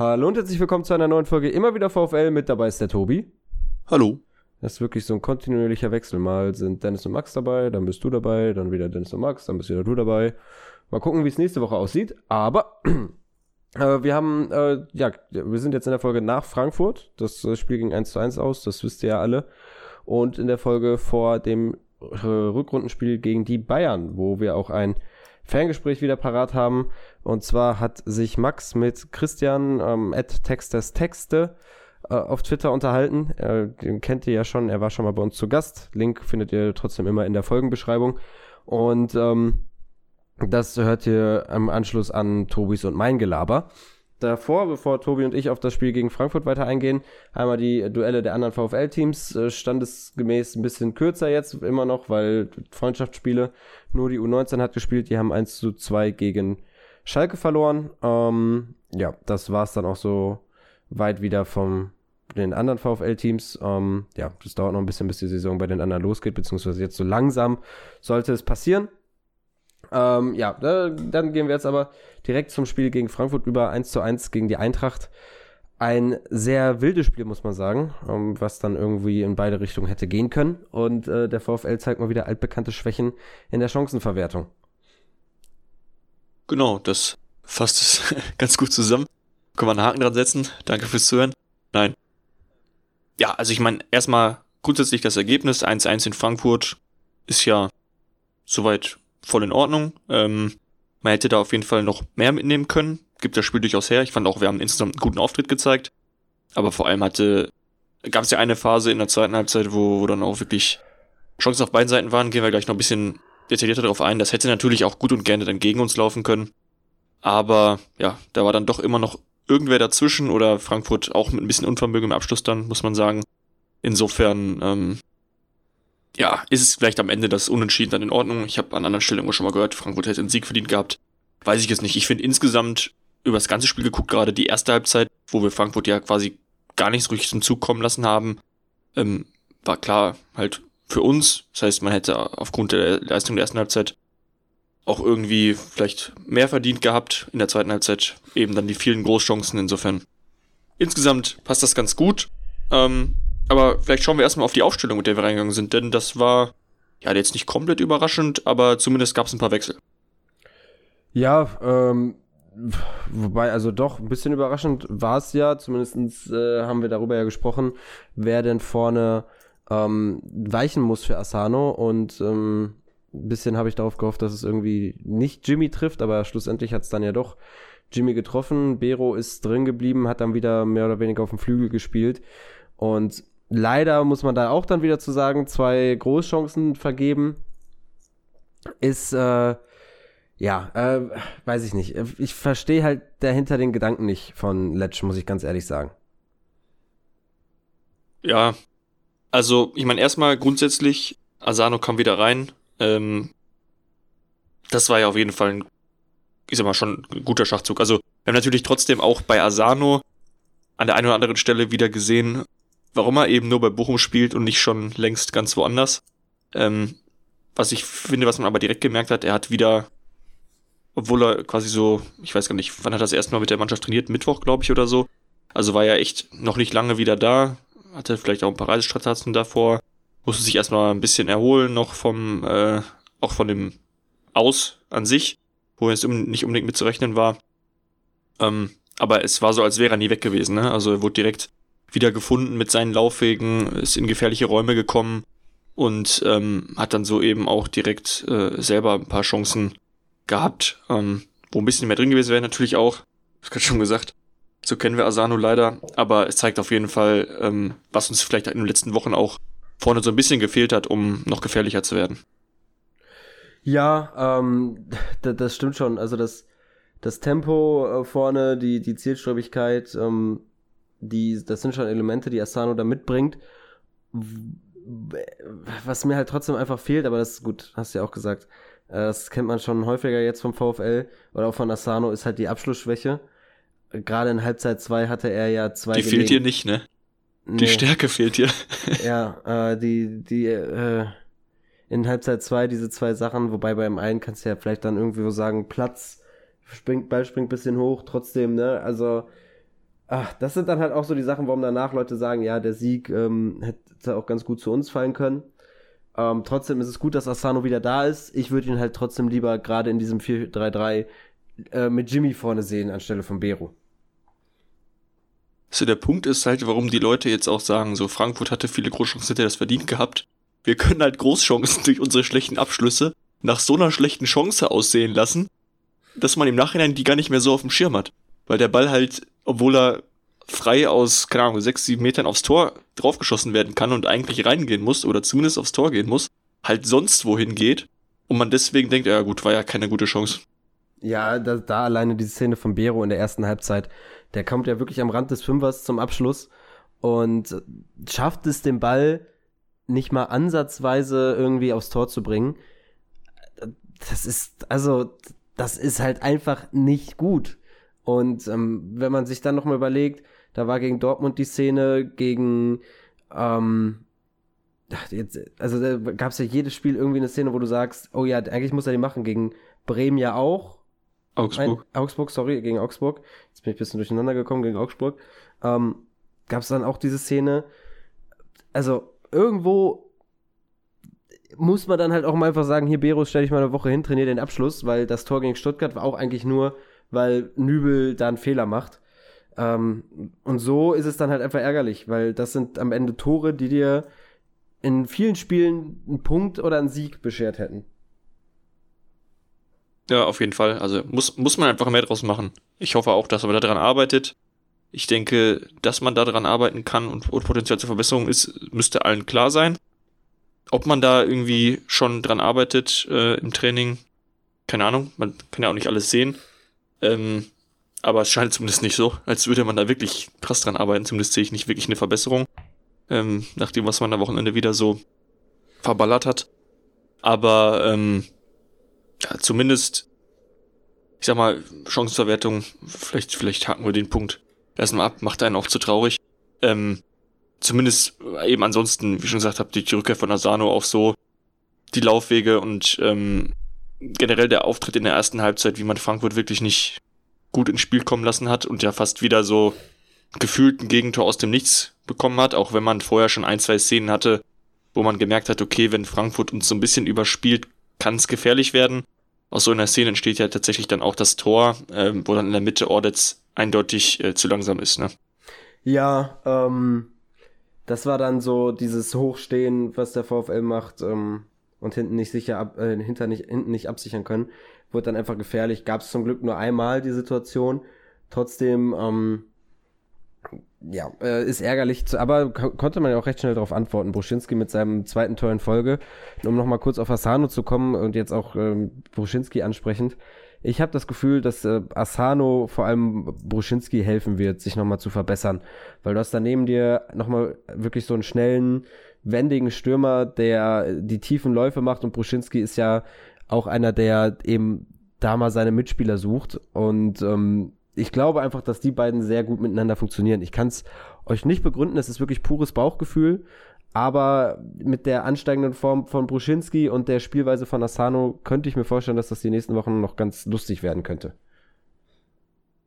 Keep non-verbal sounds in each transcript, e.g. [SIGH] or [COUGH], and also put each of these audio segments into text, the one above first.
Hallo und herzlich willkommen zu einer neuen Folge Immer wieder VfL. Mit dabei ist der Tobi. Hallo. Das ist wirklich so ein kontinuierlicher Wechsel. Mal sind Dennis und Max dabei, dann bist du dabei, dann wieder Dennis und Max, dann bist wieder du dabei. Mal gucken, wie es nächste Woche aussieht. Aber [CLEARS THROAT] äh, wir haben, äh, ja, wir sind jetzt in der Folge nach Frankfurt. Das äh, Spiel ging 1 zu 1 aus, das wisst ihr ja alle. Und in der Folge vor dem äh, Rückrundenspiel gegen die Bayern, wo wir auch ein Ferngespräch wieder parat haben. Und zwar hat sich Max mit Christian ähm, at Texters Texte äh, auf Twitter unterhalten. Äh, den kennt ihr ja schon, er war schon mal bei uns zu Gast. Link findet ihr trotzdem immer in der Folgenbeschreibung. Und ähm, das hört ihr im Anschluss an Tobis und mein Gelaber davor, bevor Tobi und ich auf das Spiel gegen Frankfurt weiter eingehen, einmal die Duelle der anderen VfL-Teams, äh, standesgemäß ein bisschen kürzer jetzt immer noch, weil Freundschaftsspiele, nur die U19 hat gespielt, die haben 1 zu 2 gegen Schalke verloren. Ähm, ja, das war es dann auch so weit wieder vom den anderen VfL-Teams. Ähm, ja, das dauert noch ein bisschen, bis die Saison bei den anderen losgeht, beziehungsweise jetzt so langsam sollte es passieren. Ähm, ja, da, dann gehen wir jetzt aber direkt zum Spiel gegen Frankfurt über 1 zu 1 gegen die Eintracht. Ein sehr wildes Spiel, muss man sagen, ähm, was dann irgendwie in beide Richtungen hätte gehen können. Und äh, der VfL zeigt mal wieder altbekannte Schwächen in der Chancenverwertung. Genau, das fasst es [LAUGHS] ganz gut zusammen. Können wir einen Haken dran setzen. Danke fürs Zuhören. Nein. Ja, also ich meine, erstmal grundsätzlich das Ergebnis 1-1 in Frankfurt ist ja soweit voll in Ordnung. Ähm, man hätte da auf jeden Fall noch mehr mitnehmen können. Gibt das Spiel durchaus her. Ich fand auch, wir haben insgesamt einen guten Auftritt gezeigt. Aber vor allem hatte, gab es ja eine Phase in der zweiten Halbzeit, wo, wo dann auch wirklich Chancen auf beiden Seiten waren. Gehen wir gleich noch ein bisschen detaillierter darauf ein. Das hätte natürlich auch gut und gerne dann gegen uns laufen können. Aber ja, da war dann doch immer noch irgendwer dazwischen oder Frankfurt auch mit ein bisschen Unvermögen im Abschluss dann, muss man sagen. Insofern ähm, ja, ist es vielleicht am Ende das Unentschieden dann in Ordnung. Ich habe an anderen Stellen immer schon mal gehört, Frankfurt hätte einen Sieg verdient gehabt. Weiß ich jetzt nicht. Ich finde insgesamt über das ganze Spiel geguckt, gerade die erste Halbzeit, wo wir Frankfurt ja quasi gar nicht so richtig zum Zug kommen lassen haben, ähm, war klar halt für uns. Das heißt, man hätte aufgrund der Leistung der ersten Halbzeit auch irgendwie vielleicht mehr verdient gehabt in der zweiten Halbzeit. Eben dann die vielen Großchancen. Insofern insgesamt passt das ganz gut. Ähm, aber vielleicht schauen wir erstmal auf die Aufstellung, mit der wir reingegangen sind, denn das war ja jetzt nicht komplett überraschend, aber zumindest gab es ein paar Wechsel. Ja, ähm, wobei, also doch, ein bisschen überraschend war es ja, zumindest äh, haben wir darüber ja gesprochen, wer denn vorne ähm, weichen muss für Asano und ähm, ein bisschen habe ich darauf gehofft, dass es irgendwie nicht Jimmy trifft, aber schlussendlich hat es dann ja doch Jimmy getroffen. Bero ist drin geblieben, hat dann wieder mehr oder weniger auf dem Flügel gespielt und leider muss man da auch dann wieder zu sagen, zwei Großchancen vergeben. Ist, äh, ja, äh, weiß ich nicht. Ich verstehe halt dahinter den Gedanken nicht von Letsch, muss ich ganz ehrlich sagen. Ja, also ich meine erstmal grundsätzlich, Asano kam wieder rein. Ähm, das war ja auf jeden Fall ein, ich sag mal, schon ein guter Schachzug. Also wir haben natürlich trotzdem auch bei Asano an der einen oder anderen Stelle wieder gesehen, warum er eben nur bei Bochum spielt und nicht schon längst ganz woanders. Ähm, was ich finde, was man aber direkt gemerkt hat, er hat wieder, obwohl er quasi so, ich weiß gar nicht, wann hat er das erste Mal mit der Mannschaft trainiert? Mittwoch, glaube ich, oder so. Also war er echt noch nicht lange wieder da, hatte vielleicht auch ein paar Reisestrapazen davor, musste sich erstmal ein bisschen erholen noch vom, äh, auch von dem Aus an sich, wo jetzt nicht unbedingt mitzurechnen war. Ähm, aber es war so, als wäre er nie weg gewesen. Ne? Also er wurde direkt wieder gefunden mit seinen Laufwegen, ist in gefährliche Räume gekommen und ähm, hat dann so eben auch direkt äh, selber ein paar Chancen gehabt, ähm, wo ein bisschen mehr drin gewesen wäre natürlich auch. Das gerade schon gesagt. So kennen wir Asano leider, aber es zeigt auf jeden Fall, ähm, was uns vielleicht in den letzten Wochen auch vorne so ein bisschen gefehlt hat, um noch gefährlicher zu werden. Ja, ähm, das stimmt schon. Also das, das Tempo äh, vorne, die, die Zielstrebigkeit, ähm, die, das sind schon Elemente, die Asano da mitbringt. Was mir halt trotzdem einfach fehlt, aber das ist gut, hast du ja auch gesagt. Äh, das kennt man schon häufiger jetzt vom VfL oder auch von Asano, ist halt die Abschlussschwäche. Gerade in Halbzeit 2 hatte er ja zwei. Die fehlt dir nicht, ne? Die nee. Stärke fehlt dir. [LAUGHS] ja, äh, die, die, äh, in Halbzeit 2 diese zwei Sachen, wobei beim einen kannst du ja vielleicht dann irgendwie so sagen, Platz, springt, Ball springt bisschen hoch, trotzdem, ne? Also ach, das sind dann halt auch so die Sachen, warum danach Leute sagen, ja, der Sieg ähm, hätte auch ganz gut zu uns fallen können. Ähm, trotzdem ist es gut, dass Asano wieder da ist. Ich würde ihn halt trotzdem lieber gerade in diesem 4-3-3 äh, mit Jimmy vorne sehen, anstelle von Bero. So, der Punkt ist halt, warum die Leute jetzt auch sagen, so Frankfurt hatte viele Großchancen, hätte das verdient gehabt. Wir können halt Großchancen [LAUGHS] durch unsere schlechten Abschlüsse nach so einer schlechten Chance aussehen lassen, dass man im Nachhinein die gar nicht mehr so auf dem Schirm hat. Weil der Ball halt, obwohl er frei aus, keine Ahnung, sechs, sieben Metern aufs Tor draufgeschossen werden kann und eigentlich reingehen muss oder zumindest aufs Tor gehen muss, halt sonst wohin geht und man deswegen denkt, ja gut, war ja keine gute Chance. Ja, da, da alleine die Szene von Bero in der ersten Halbzeit, der kommt ja wirklich am Rand des Fünfers zum Abschluss und schafft es, den Ball nicht mal ansatzweise irgendwie aufs Tor zu bringen. Das ist, also, das ist halt einfach nicht gut. Und ähm, wenn man sich dann nochmal überlegt, da war gegen Dortmund die Szene, gegen, ähm, jetzt, also da gab es ja jedes Spiel irgendwie eine Szene, wo du sagst, oh ja, eigentlich muss er die machen, gegen Bremen ja auch. Augsburg. Ein, Augsburg, sorry, gegen Augsburg. Jetzt bin ich ein bisschen durcheinander gekommen gegen Augsburg. Ähm, gab es dann auch diese Szene. Also irgendwo muss man dann halt auch mal einfach sagen, hier Beros stell dich mal eine Woche hin, trainier den Abschluss, weil das Tor gegen Stuttgart war auch eigentlich nur, weil Nübel da einen Fehler macht. Ähm, und so ist es dann halt einfach ärgerlich, weil das sind am Ende Tore, die dir in vielen Spielen einen Punkt oder einen Sieg beschert hätten. Ja, auf jeden Fall. Also muss, muss man einfach mehr draus machen. Ich hoffe auch, dass man daran arbeitet. Ich denke, dass man daran arbeiten kann und, und Potenzial zur Verbesserung ist, müsste allen klar sein. Ob man da irgendwie schon dran arbeitet äh, im Training, keine Ahnung. Man kann ja auch nicht alles sehen. Ähm, aber es scheint zumindest nicht so, als würde man da wirklich krass dran arbeiten. Zumindest sehe ich nicht wirklich eine Verbesserung. Ähm, nach dem, was man am Wochenende wieder so verballert hat. Aber ähm, ja, zumindest, ich sag mal, Chancenverwertung, vielleicht, vielleicht haken wir den Punkt erstmal ab, macht einen auch zu traurig. Ähm, zumindest eben ansonsten, wie schon gesagt habe, die Rückkehr von Asano auch so, die Laufwege und ähm, generell der Auftritt in der ersten Halbzeit, wie man Frankfurt wirklich nicht gut ins Spiel kommen lassen hat und ja fast wieder so gefühlt ein Gegentor aus dem Nichts bekommen hat, auch wenn man vorher schon ein, zwei Szenen hatte, wo man gemerkt hat, okay, wenn Frankfurt uns so ein bisschen überspielt, kann es gefährlich werden. Aus so einer Szene entsteht ja tatsächlich dann auch das Tor, äh, wo dann in der Mitte Ordetz eindeutig äh, zu langsam ist, ne? Ja, ähm, das war dann so dieses Hochstehen, was der VfL macht, ähm, und hinten nicht sicher ab, äh, hinter nicht, hinten nicht absichern können. Wurde dann einfach gefährlich. Gab es zum Glück nur einmal die Situation. Trotzdem, ähm, ja, äh, ist ärgerlich, zu, aber konnte man ja auch recht schnell darauf antworten. Bruschinski mit seinem zweiten Tor in Folge. Um nochmal kurz auf Asano zu kommen und jetzt auch ähm, Bruschinski ansprechend. Ich habe das Gefühl, dass äh, Asano vor allem Bruschinski helfen wird, sich nochmal zu verbessern. Weil du hast daneben dir nochmal wirklich so einen schnellen, wendigen Stürmer, der die tiefen Läufe macht und Bruschinski ist ja auch einer, der eben da mal seine Mitspieler sucht und ähm, ich glaube einfach, dass die beiden sehr gut miteinander funktionieren. Ich kann es euch nicht begründen, es ist wirklich pures Bauchgefühl, aber mit der ansteigenden Form von Bruschinski und der Spielweise von Asano könnte ich mir vorstellen, dass das die nächsten Wochen noch ganz lustig werden könnte.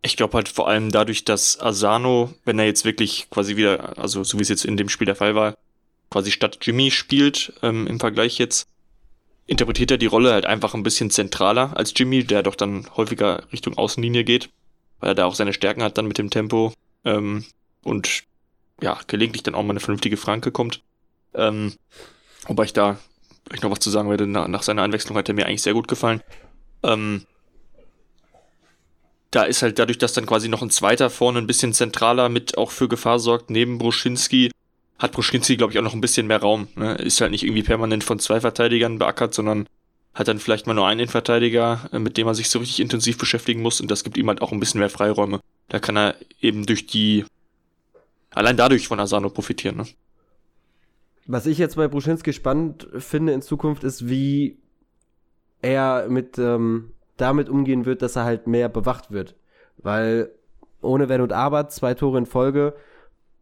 Ich glaube halt vor allem dadurch, dass Asano, wenn er jetzt wirklich quasi wieder, also so wie es jetzt in dem Spiel der Fall war, quasi statt Jimmy spielt, ähm, im Vergleich jetzt, interpretiert er die Rolle halt einfach ein bisschen zentraler als Jimmy, der doch dann häufiger Richtung Außenlinie geht weil er da auch seine Stärken hat dann mit dem Tempo ähm, und ja, gelegentlich dann auch mal eine vernünftige Franke kommt. Ähm, wobei ich da vielleicht noch was zu sagen werde, nach, nach seiner Einwechslung hat er mir eigentlich sehr gut gefallen. Ähm, da ist halt dadurch, dass dann quasi noch ein zweiter vorne ein bisschen zentraler mit auch für Gefahr sorgt, neben Bruschinski, hat Bruschinski, glaube ich, auch noch ein bisschen mehr Raum. Ne? Ist halt nicht irgendwie permanent von zwei Verteidigern beackert, sondern hat dann vielleicht mal nur einen Innenverteidiger, äh, mit dem er sich so richtig intensiv beschäftigen muss und das gibt ihm halt auch ein bisschen mehr Freiräume. Da kann er eben durch die, allein dadurch von Asano profitieren. Ne? Was ich jetzt bei Bruschinski spannend finde in Zukunft ist, wie er mit ähm, damit umgehen wird, dass er halt mehr bewacht wird. Weil ohne Wenn und Aber, zwei Tore in Folge,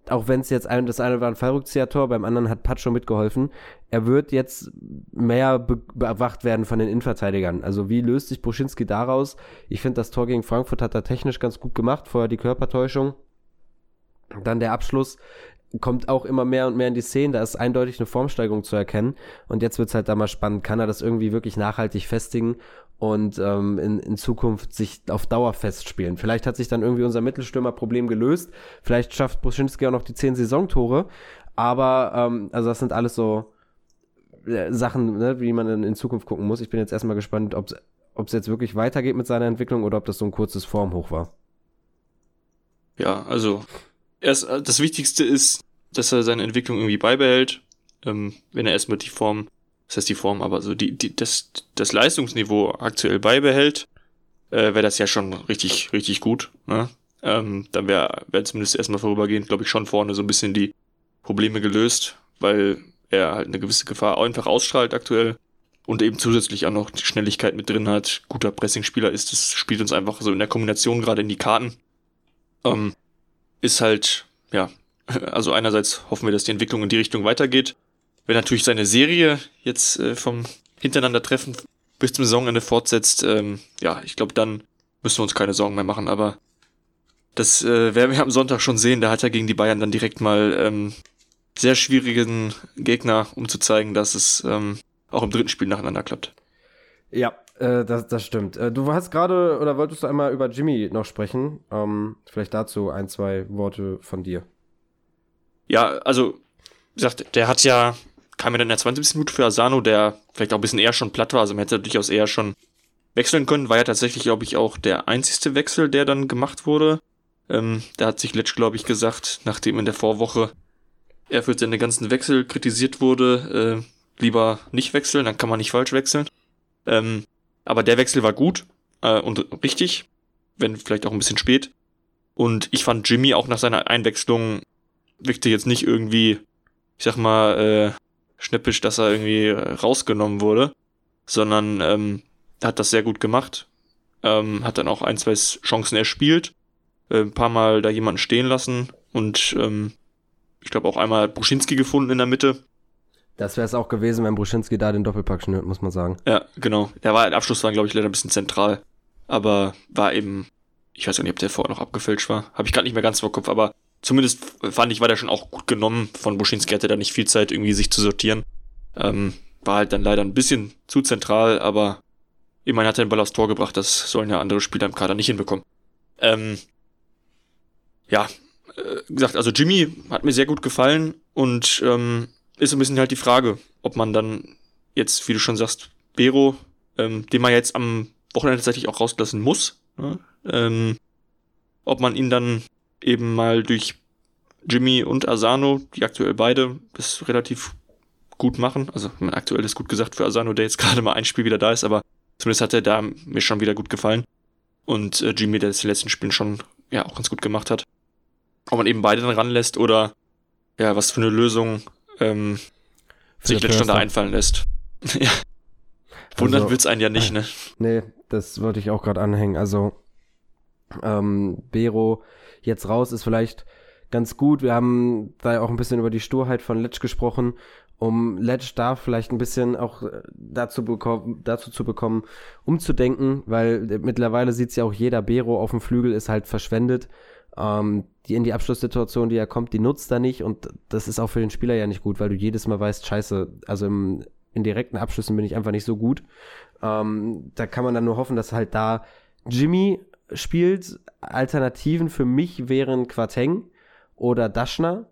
auch wenn es jetzt ein, das eine war ein Fallrückzieher-Tor, beim anderen hat Pacho mitgeholfen. Er wird jetzt mehr be bewacht werden von den Innenverteidigern. Also wie löst sich Bruschinski daraus? Ich finde, das Tor gegen Frankfurt hat er technisch ganz gut gemacht, vorher die Körpertäuschung. Dann der Abschluss kommt auch immer mehr und mehr in die Szene. Da ist eindeutig eine Formsteigerung zu erkennen. Und jetzt wird es halt da mal spannend. Kann er das irgendwie wirklich nachhaltig festigen und ähm, in, in Zukunft sich auf Dauer festspielen? Vielleicht hat sich dann irgendwie unser Mittelstürmerproblem gelöst. Vielleicht schafft Bruschinski auch noch die zehn Saisontore. Aber, ähm, also das sind alles so äh, Sachen, ne, wie man dann in Zukunft gucken muss. Ich bin jetzt erstmal gespannt, ob es jetzt wirklich weitergeht mit seiner Entwicklung oder ob das so ein kurzes Formhoch war. Ja, also erst, äh, das Wichtigste ist, dass er seine Entwicklung irgendwie beibehält. Ähm, wenn er erstmal die Form, das heißt die Form, aber so die, die, das, das Leistungsniveau aktuell beibehält, äh, wäre das ja schon richtig, richtig gut. Ne? Ähm, dann wäre wär zumindest erstmal vorübergehend, glaube ich, schon vorne so ein bisschen die Probleme gelöst, weil er halt eine gewisse Gefahr einfach ausstrahlt aktuell und eben zusätzlich auch noch die Schnelligkeit mit drin hat, guter Pressing-Spieler ist, das spielt uns einfach so in der Kombination gerade in die Karten. Ähm, ist halt, ja, [LAUGHS] also einerseits hoffen wir, dass die Entwicklung in die Richtung weitergeht. Wenn natürlich seine Serie jetzt äh, vom Hintereinandertreffen bis zum Saisonende fortsetzt, ähm, ja, ich glaube, dann müssen wir uns keine Sorgen mehr machen, aber das äh, werden wir am Sonntag schon sehen. Da hat er gegen die Bayern dann direkt mal ähm, sehr schwierigen Gegner, um zu zeigen, dass es ähm, auch im dritten Spiel nacheinander klappt. Ja, äh, das, das stimmt. Äh, du hast gerade, oder wolltest du einmal über Jimmy noch sprechen? Ähm, vielleicht dazu ein, zwei Worte von dir. Ja, also, wie gesagt, der hat ja, kam ja dann in der 20. Minute für Asano, der vielleicht auch ein bisschen eher schon platt war, also man hätte durchaus eher schon wechseln können, war ja tatsächlich, glaube ich, auch der einzigste Wechsel, der dann gemacht wurde. Ähm, da hat sich Letsch, glaube ich, gesagt, nachdem in der Vorwoche er für seine ganzen Wechsel kritisiert wurde, äh, lieber nicht wechseln, dann kann man nicht falsch wechseln. Ähm, aber der Wechsel war gut äh, und richtig, wenn vielleicht auch ein bisschen spät. Und ich fand Jimmy auch nach seiner Einwechslung wirkte jetzt nicht irgendwie, ich sag mal, äh, schnippisch, dass er irgendwie äh, rausgenommen wurde, sondern ähm, hat das sehr gut gemacht. Ähm, hat dann auch ein, zwei Chancen erspielt, äh, ein paar Mal da jemanden stehen lassen und ähm, ich glaube auch einmal Bruschinski gefunden in der Mitte. Das wäre es auch gewesen, wenn Bruschinski da den Doppelpack schnürt, muss man sagen. Ja, genau. Der war, der Abschluss war, glaube ich, leider ein bisschen zentral. Aber war eben, ich weiß gar nicht, ob der vorher noch abgefälscht war. Habe ich gerade nicht mehr ganz vor Kopf, aber zumindest fand ich, war der schon auch gut genommen. Von Bruschinski hatte da nicht viel Zeit, irgendwie sich zu sortieren. Ähm, war halt dann leider ein bisschen zu zentral, aber immerhin hat er den Ball aufs Tor gebracht. Das sollen ja andere Spieler im Kader nicht hinbekommen. Ähm, ja, äh, gesagt, also Jimmy hat mir sehr gut gefallen und ähm, ist ein bisschen halt die Frage, ob man dann jetzt, wie du schon sagst, Bero, ähm, den man jetzt am Wochenende tatsächlich auch rauslassen muss, ne? ähm, ob man ihn dann eben mal durch Jimmy und Asano, die aktuell beide das relativ gut machen, also mein aktuell ist gut gesagt für Asano, der jetzt [LAUGHS] gerade mal ein Spiel wieder da ist, aber zumindest hat er da mir schon wieder gut gefallen und äh, Jimmy, der das in den letzten Spielen schon ja auch ganz gut gemacht hat. Ob man eben beide dann ranlässt oder ja, was für eine Lösung ähm, sich letzte Stunde einfallen lässt. [LAUGHS] ja. Wundern also, wird's einen ja nicht, ne? Nee, das wollte ich auch gerade anhängen. Also, ähm, Bero jetzt raus ist vielleicht ganz gut. Wir haben da auch ein bisschen über die Sturheit von Letsch gesprochen, um Letsch da vielleicht ein bisschen auch äh, dazu, bekommen, dazu zu bekommen, umzudenken, weil mittlerweile sieht's ja auch jeder Bero auf dem Flügel ist halt verschwendet ähm, die in die Abschlusssituation, die er kommt, die nutzt er nicht und das ist auch für den Spieler ja nicht gut, weil du jedes Mal weißt, scheiße, also im, in direkten Abschlüssen bin ich einfach nicht so gut. Ähm, da kann man dann nur hoffen, dass halt da Jimmy spielt. Alternativen für mich wären Quateng oder Daschner,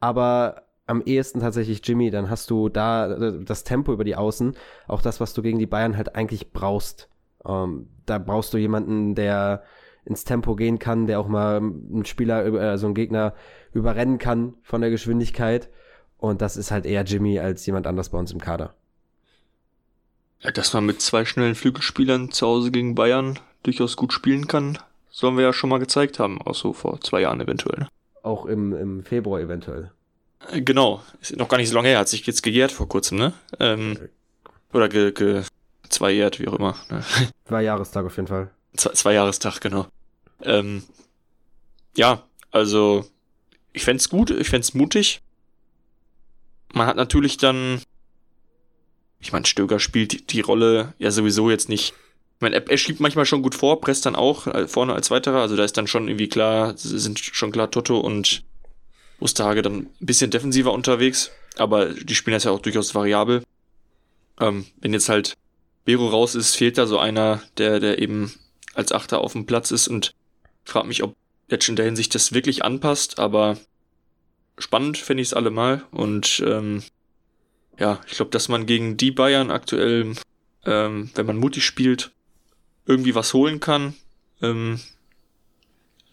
aber am ehesten tatsächlich Jimmy, dann hast du da äh, das Tempo über die Außen, auch das, was du gegen die Bayern halt eigentlich brauchst. Ähm, da brauchst du jemanden, der ins Tempo gehen kann, der auch mal einen Spieler, äh, so einen Gegner überrennen kann von der Geschwindigkeit. Und das ist halt eher Jimmy als jemand anders bei uns im Kader. Ja, dass man mit zwei schnellen Flügelspielern zu Hause gegen Bayern durchaus gut spielen kann, sollen wir ja schon mal gezeigt haben, auch so vor zwei Jahren eventuell. Ne? Auch im, im Februar eventuell. Äh, genau, ist noch gar nicht so lange her, hat sich jetzt gejährt vor kurzem, ne? Ähm, oder ge, ge zweijährt, wie auch immer. Ne? [LAUGHS] Zwei Jahrestag auf jeden Fall. Zwei, zwei Jahrestag, genau. Ähm, ja, also ich fände gut, ich fände mutig. Man hat natürlich dann, ich meine, Stöger spielt die, die, Rolle ja sowieso jetzt nicht. Ich meine, er, schiebt manchmal schon gut vor, presst dann auch äh, vorne als weiterer, also da ist dann schon irgendwie klar, sind schon klar Toto und Osterhage dann ein bisschen defensiver unterwegs, aber die spielen das ja auch durchaus variabel. Ähm, wenn jetzt halt Bero raus ist, fehlt da so einer, der, der eben als Achter auf dem Platz ist. Und frag mich, ob jetzt in der Hinsicht das wirklich anpasst, aber spannend finde ich es allemal. Und ähm, ja, ich glaube, dass man gegen die Bayern aktuell, ähm, wenn man mutig spielt, irgendwie was holen kann, ähm,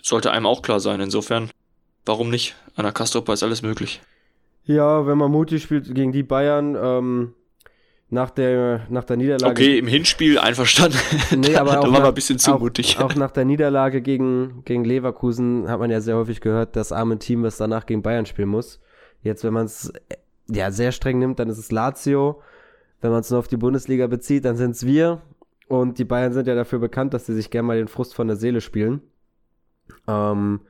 sollte einem auch klar sein. Insofern, warum nicht? An der Kastrop ist alles möglich. Ja, wenn man mutig spielt gegen die Bayern, ähm, nach der, nach der Niederlage. Okay, im Hinspiel einverstanden. [LAUGHS] [LAUGHS] Nee, aber da auch war nach, ein bisschen zu auch, mutig. Auch nach der Niederlage gegen, gegen Leverkusen hat man ja sehr häufig gehört, das arme Team, was danach gegen Bayern spielen muss. Jetzt, wenn man es ja sehr streng nimmt, dann ist es Lazio. Wenn man es nur auf die Bundesliga bezieht, dann sind es wir. Und die Bayern sind ja dafür bekannt, dass sie sich gerne mal den Frust von der Seele spielen. Ähm,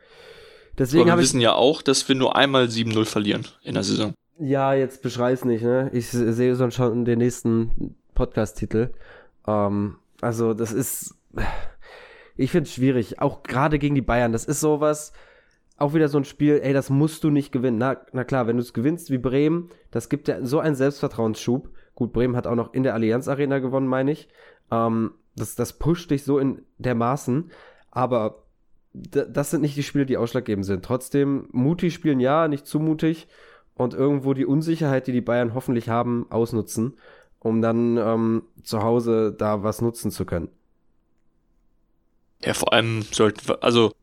deswegen Aber wir wissen ja auch, dass wir nur einmal 7-0 verlieren in der Saison. Ja, jetzt beschrei's nicht, ne? Ich sehe schon schon den nächsten Podcast-Titel. Ähm, also, das ist. Ich finde es schwierig. Auch gerade gegen die Bayern. Das ist sowas. Auch wieder so ein Spiel, ey, das musst du nicht gewinnen. Na, na klar, wenn du es gewinnst wie Bremen, das gibt ja so einen Selbstvertrauensschub. Gut, Bremen hat auch noch in der Allianz Arena gewonnen, meine ich. Ähm, das, das pusht dich so in dermaßen. Aber das sind nicht die Spiele, die ausschlaggebend sind. Trotzdem, mutig spielen ja, nicht zu mutig und irgendwo die Unsicherheit, die die Bayern hoffentlich haben, ausnutzen, um dann ähm, zu Hause da was nutzen zu können. Ja, vor allem sollten wir, also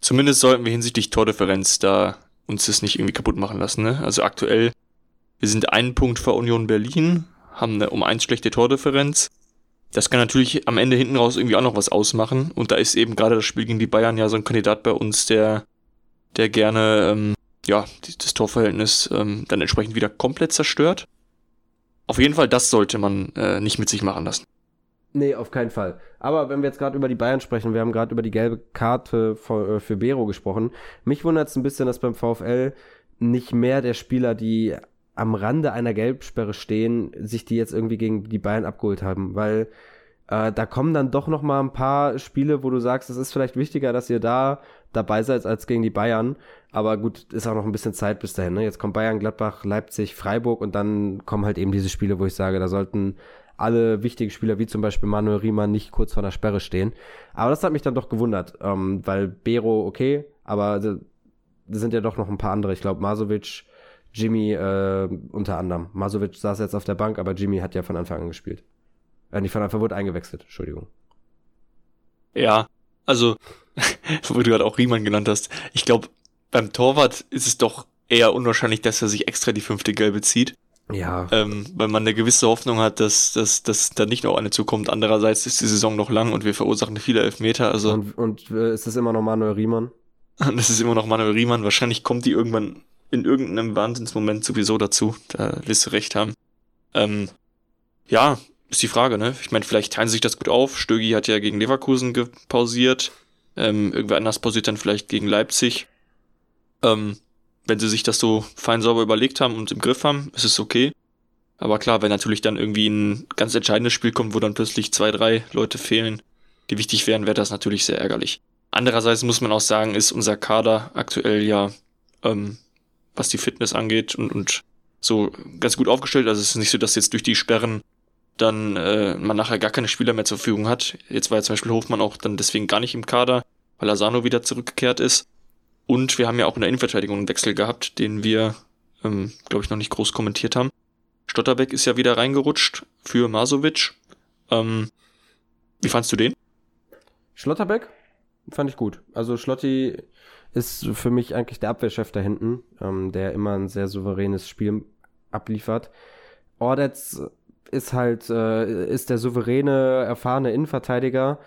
zumindest sollten wir hinsichtlich Tordifferenz da uns das nicht irgendwie kaputt machen lassen. Ne? Also aktuell, wir sind einen Punkt vor Union Berlin, haben eine um eins schlechte Tordifferenz. Das kann natürlich am Ende hinten raus irgendwie auch noch was ausmachen. Und da ist eben gerade das Spiel gegen die Bayern ja so ein Kandidat bei uns, der, der gerne ähm, ja, das Torverhältnis ähm, dann entsprechend wieder komplett zerstört. Auf jeden Fall, das sollte man äh, nicht mit sich machen lassen. Nee, auf keinen Fall. Aber wenn wir jetzt gerade über die Bayern sprechen, wir haben gerade über die gelbe Karte für, äh, für Bero gesprochen. Mich wundert es ein bisschen, dass beim VfL nicht mehr der Spieler, die am Rande einer Gelbsperre stehen, sich die jetzt irgendwie gegen die Bayern abgeholt haben, weil äh, da kommen dann doch noch mal ein paar Spiele, wo du sagst, es ist vielleicht wichtiger, dass ihr da dabei seid als gegen die Bayern. Aber gut, ist auch noch ein bisschen Zeit bis dahin. Ne? Jetzt kommt Bayern, Gladbach, Leipzig, Freiburg und dann kommen halt eben diese Spiele, wo ich sage, da sollten alle wichtigen Spieler, wie zum Beispiel Manuel Riemann, nicht kurz vor der Sperre stehen. Aber das hat mich dann doch gewundert, ähm, weil Bero okay, aber da sind ja doch noch ein paar andere. Ich glaube, Masovic, Jimmy äh, unter anderem. Masovic saß jetzt auf der Bank, aber Jimmy hat ja von Anfang an gespielt. Äh, nicht von Anfang, wurde eingewechselt, Entschuldigung. Ja, also, [LAUGHS] wo du gerade auch Riemann genannt hast, ich glaube, beim Torwart ist es doch eher unwahrscheinlich, dass er sich extra die fünfte Gelbe zieht. Ja. Ähm, weil man eine gewisse Hoffnung hat, dass, dass, dass da nicht noch eine zukommt. Andererseits ist die Saison noch lang und wir verursachen viele Elfmeter. Also Und, und äh, ist es immer noch Manuel Riemann? [LAUGHS] das ist immer noch Manuel Riemann. Wahrscheinlich kommt die irgendwann in irgendeinem Wahnsinnsmoment sowieso dazu. Da wirst du recht haben. Ähm, ja, ist die Frage, ne? Ich meine, vielleicht teilen sie sich das gut auf. Stögi hat ja gegen Leverkusen gepausiert. Ähm, irgendwer anders pausiert dann vielleicht gegen Leipzig. Ähm, wenn sie sich das so fein sauber überlegt haben und im Griff haben, ist es okay. Aber klar, wenn natürlich dann irgendwie ein ganz entscheidendes Spiel kommt, wo dann plötzlich zwei, drei Leute fehlen, die wichtig wären, wäre das natürlich sehr ärgerlich. Andererseits muss man auch sagen, ist unser Kader aktuell ja, ähm, was die Fitness angeht und, und so ganz gut aufgestellt. Also es ist nicht so, dass jetzt durch die Sperren dann äh, man nachher gar keine Spieler mehr zur Verfügung hat. Jetzt war ja zum Beispiel Hofmann auch dann deswegen gar nicht im Kader, weil Asano wieder zurückgekehrt ist. Und wir haben ja auch in der Innenverteidigung einen Wechsel gehabt, den wir, ähm, glaube ich, noch nicht groß kommentiert haben. Stotterbeck ist ja wieder reingerutscht für Masovic. Ähm, wie fandst du den? Schlotterbeck fand ich gut. Also Schlotti ist für mich eigentlich der Abwehrchef da hinten, ähm, der immer ein sehr souveränes Spiel abliefert. Ordetz ist halt, äh, ist der souveräne, erfahrene Innenverteidiger,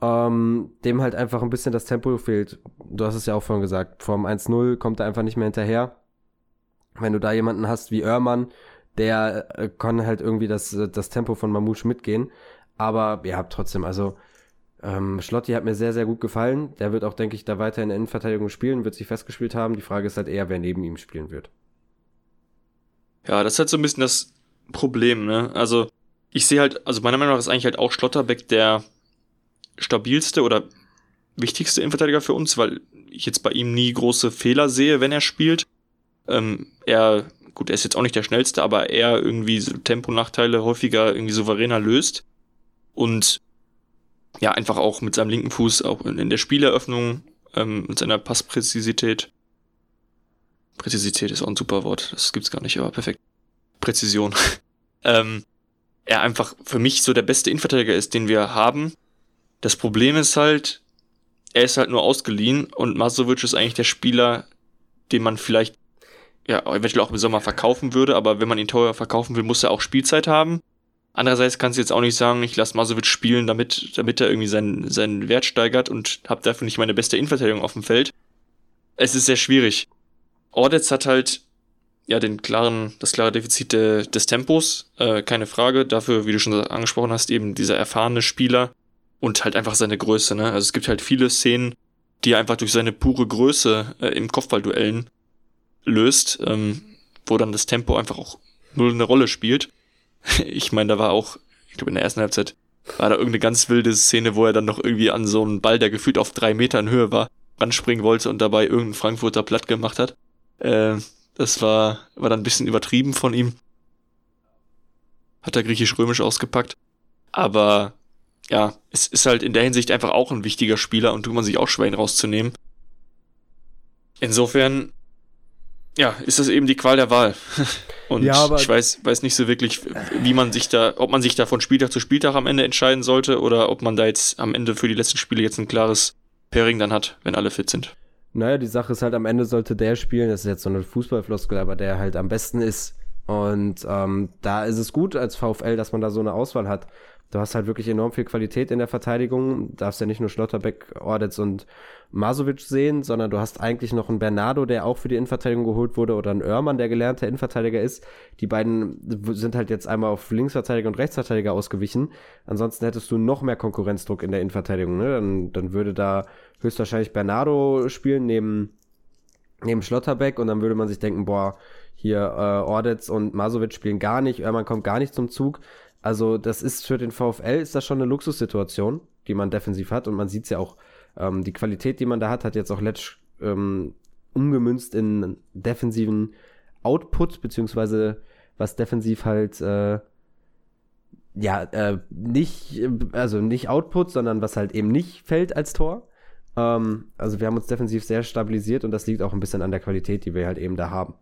ähm, dem halt einfach ein bisschen das Tempo fehlt. Du hast es ja auch vorhin gesagt, vom 1-0 kommt er einfach nicht mehr hinterher. Wenn du da jemanden hast wie Oermann, der äh, kann halt irgendwie das, das Tempo von Mamouche mitgehen. Aber ja, trotzdem, also ähm, Schlotti hat mir sehr, sehr gut gefallen. Der wird auch, denke ich, da weiter in der Innenverteidigung spielen, wird sich festgespielt haben. Die Frage ist halt eher, wer neben ihm spielen wird. Ja, das ist halt so ein bisschen das Problem, ne? Also, ich sehe halt, also meiner Meinung nach ist eigentlich halt auch Schlotterbeck der stabilste oder wichtigste Innenverteidiger für uns, weil ich jetzt bei ihm nie große Fehler sehe, wenn er spielt. Ähm, er, gut, er ist jetzt auch nicht der schnellste, aber er irgendwie so Temponachteile häufiger irgendwie souveräner löst. Und ja, einfach auch mit seinem linken Fuß auch in, der Spieleröffnung, ähm, mit seiner Passpräzisität. Präzisität ist auch ein super Wort, das gibt's gar nicht, aber perfekt. Präzision. [LAUGHS] ähm, er einfach für mich so der beste Innenverteidiger ist, den wir haben. Das Problem ist halt, er ist halt nur ausgeliehen und Masovic ist eigentlich der Spieler, den man vielleicht ja eventuell auch im Sommer verkaufen würde, aber wenn man ihn teuer verkaufen will, muss er auch Spielzeit haben. Andererseits kannst du jetzt auch nicht sagen, ich lasse Masovic spielen, damit, damit er irgendwie seinen, seinen Wert steigert und habe dafür nicht meine beste Innenverteidigung auf dem Feld. Es ist sehr schwierig. Ordetz hat halt ja den klaren, das klare Defizit de, des Tempos, äh, keine Frage. Dafür, wie du schon angesprochen hast, eben dieser erfahrene Spieler und halt einfach seine Größe. Ne? Also es gibt halt viele Szenen, die er einfach durch seine pure Größe äh, im Kopfballduellen löst, ähm, wo dann das Tempo einfach auch null eine Rolle spielt. [LAUGHS] ich meine, da war auch, ich glaube in der ersten Halbzeit, war da irgendeine ganz wilde Szene, wo er dann noch irgendwie an so einen Ball, der gefühlt auf drei Metern Höhe war, ranspringen wollte und dabei irgendeinen Frankfurter platt gemacht hat. Äh, das war, war dann ein bisschen übertrieben von ihm. Hat er griechisch-römisch ausgepackt. Aber ja, es ist halt in der Hinsicht einfach auch ein wichtiger Spieler und tut man sich auch schwer, ihn rauszunehmen. Insofern, ja, ist das eben die Qual der Wahl. [LAUGHS] Und ja, ich weiß, weiß nicht so wirklich, wie man sich da, ob man sich da von Spieltag zu Spieltag am Ende entscheiden sollte oder ob man da jetzt am Ende für die letzten Spiele jetzt ein klares Pairing dann hat, wenn alle fit sind. Naja, die Sache ist halt, am Ende sollte der spielen, das ist jetzt so eine Fußballfloskel, aber der halt am besten ist. Und ähm, da ist es gut als VfL, dass man da so eine Auswahl hat du hast halt wirklich enorm viel Qualität in der Verteidigung. Darfst ja nicht nur Schlotterbeck, Ordetz und Masovic sehen, sondern du hast eigentlich noch einen Bernardo, der auch für die Innenverteidigung geholt wurde, oder einen Oermann, der gelernter Innenverteidiger ist. Die beiden sind halt jetzt einmal auf Linksverteidiger und Rechtsverteidiger ausgewichen. Ansonsten hättest du noch mehr Konkurrenzdruck in der Innenverteidigung. Ne? Dann, dann würde da höchstwahrscheinlich Bernardo spielen neben, neben Schlotterbeck und dann würde man sich denken, boah, hier äh, Ordetz und Masovic spielen gar nicht, Oermann kommt gar nicht zum Zug. Also das ist für den VfL ist das schon eine Luxussituation, die man defensiv hat und man sieht es ja auch. Ähm, die Qualität, die man da hat, hat jetzt auch Letsch ähm, umgemünzt in defensiven Output beziehungsweise was defensiv halt äh, ja äh, nicht also nicht Output, sondern was halt eben nicht fällt als Tor. Ähm, also wir haben uns defensiv sehr stabilisiert und das liegt auch ein bisschen an der Qualität, die wir halt eben da haben.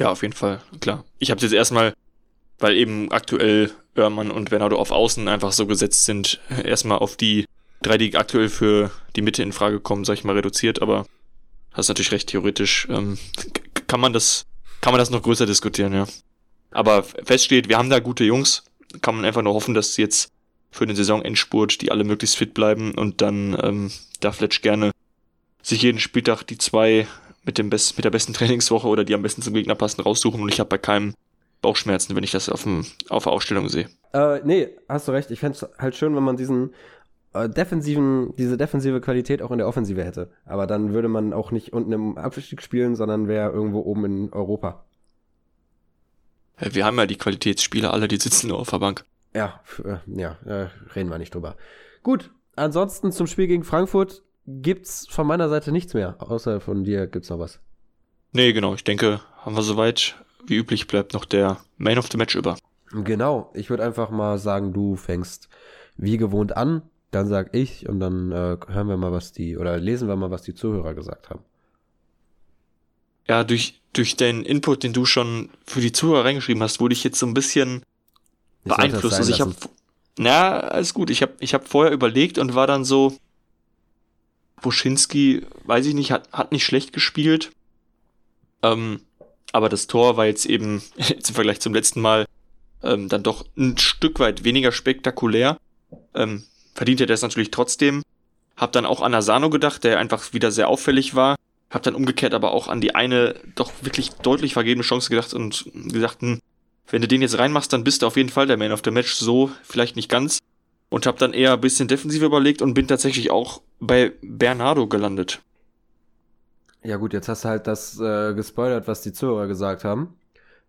Ja, auf jeden Fall, klar. Ich habe jetzt erstmal weil eben aktuell Oermann und Bernardo auf Außen einfach so gesetzt sind, erstmal auf die drei, die aktuell für die Mitte in Frage kommen, sag ich mal, reduziert, aber hast natürlich recht, theoretisch ähm, kann man das, kann man das noch größer diskutieren, ja. Aber fest steht, wir haben da gute Jungs, kann man einfach nur hoffen, dass jetzt für den Saisonendspurt die alle möglichst fit bleiben und dann ähm, darf Letsch gerne sich jeden Spieltag die zwei mit dem best, mit der besten [LAUGHS] Trainingswoche oder die am besten zum Gegner passen raussuchen. Und ich habe bei keinem Bauchschmerzen, wenn ich das auf, dem, auf der Ausstellung sehe. Äh, nee, hast du recht. Ich fände es halt schön, wenn man diesen äh, defensiven, diese defensive Qualität auch in der Offensive hätte. Aber dann würde man auch nicht unten im Abstieg spielen, sondern wäre irgendwo oben in Europa. Wir haben ja die Qualitätsspieler alle, die sitzen nur auf der Bank. Ja, äh, ja, äh, reden wir nicht drüber. Gut, ansonsten zum Spiel gegen Frankfurt gibt's von meiner Seite nichts mehr. Außer von dir gibt's noch was. Nee, genau. Ich denke, haben wir soweit wie üblich bleibt noch der Man of the Match über. Genau, ich würde einfach mal sagen, du fängst wie gewohnt an, dann sag ich und dann äh, hören wir mal, was die, oder lesen wir mal, was die Zuhörer gesagt haben. Ja, durch, durch den Input, den du schon für die Zuhörer reingeschrieben hast, wurde ich jetzt so ein bisschen ich beeinflusst. Also ich habe, na, alles gut. Ich habe, ich habe vorher überlegt und war dann so, Buschinski, weiß ich nicht, hat, hat nicht schlecht gespielt. Ähm, aber das Tor war jetzt eben [LAUGHS] im Vergleich zum letzten Mal ähm, dann doch ein Stück weit weniger spektakulär. Ähm, verdient er das natürlich trotzdem. Hab dann auch an Asano gedacht, der einfach wieder sehr auffällig war. Hab dann umgekehrt aber auch an die eine doch wirklich deutlich vergebene Chance gedacht und gesagt, hm, wenn du den jetzt reinmachst, dann bist du auf jeden Fall der Man of the Match. So vielleicht nicht ganz. Und hab dann eher ein bisschen defensiv überlegt und bin tatsächlich auch bei Bernardo gelandet. Ja gut, jetzt hast du halt das äh, gespoilert, was die Zuhörer gesagt haben.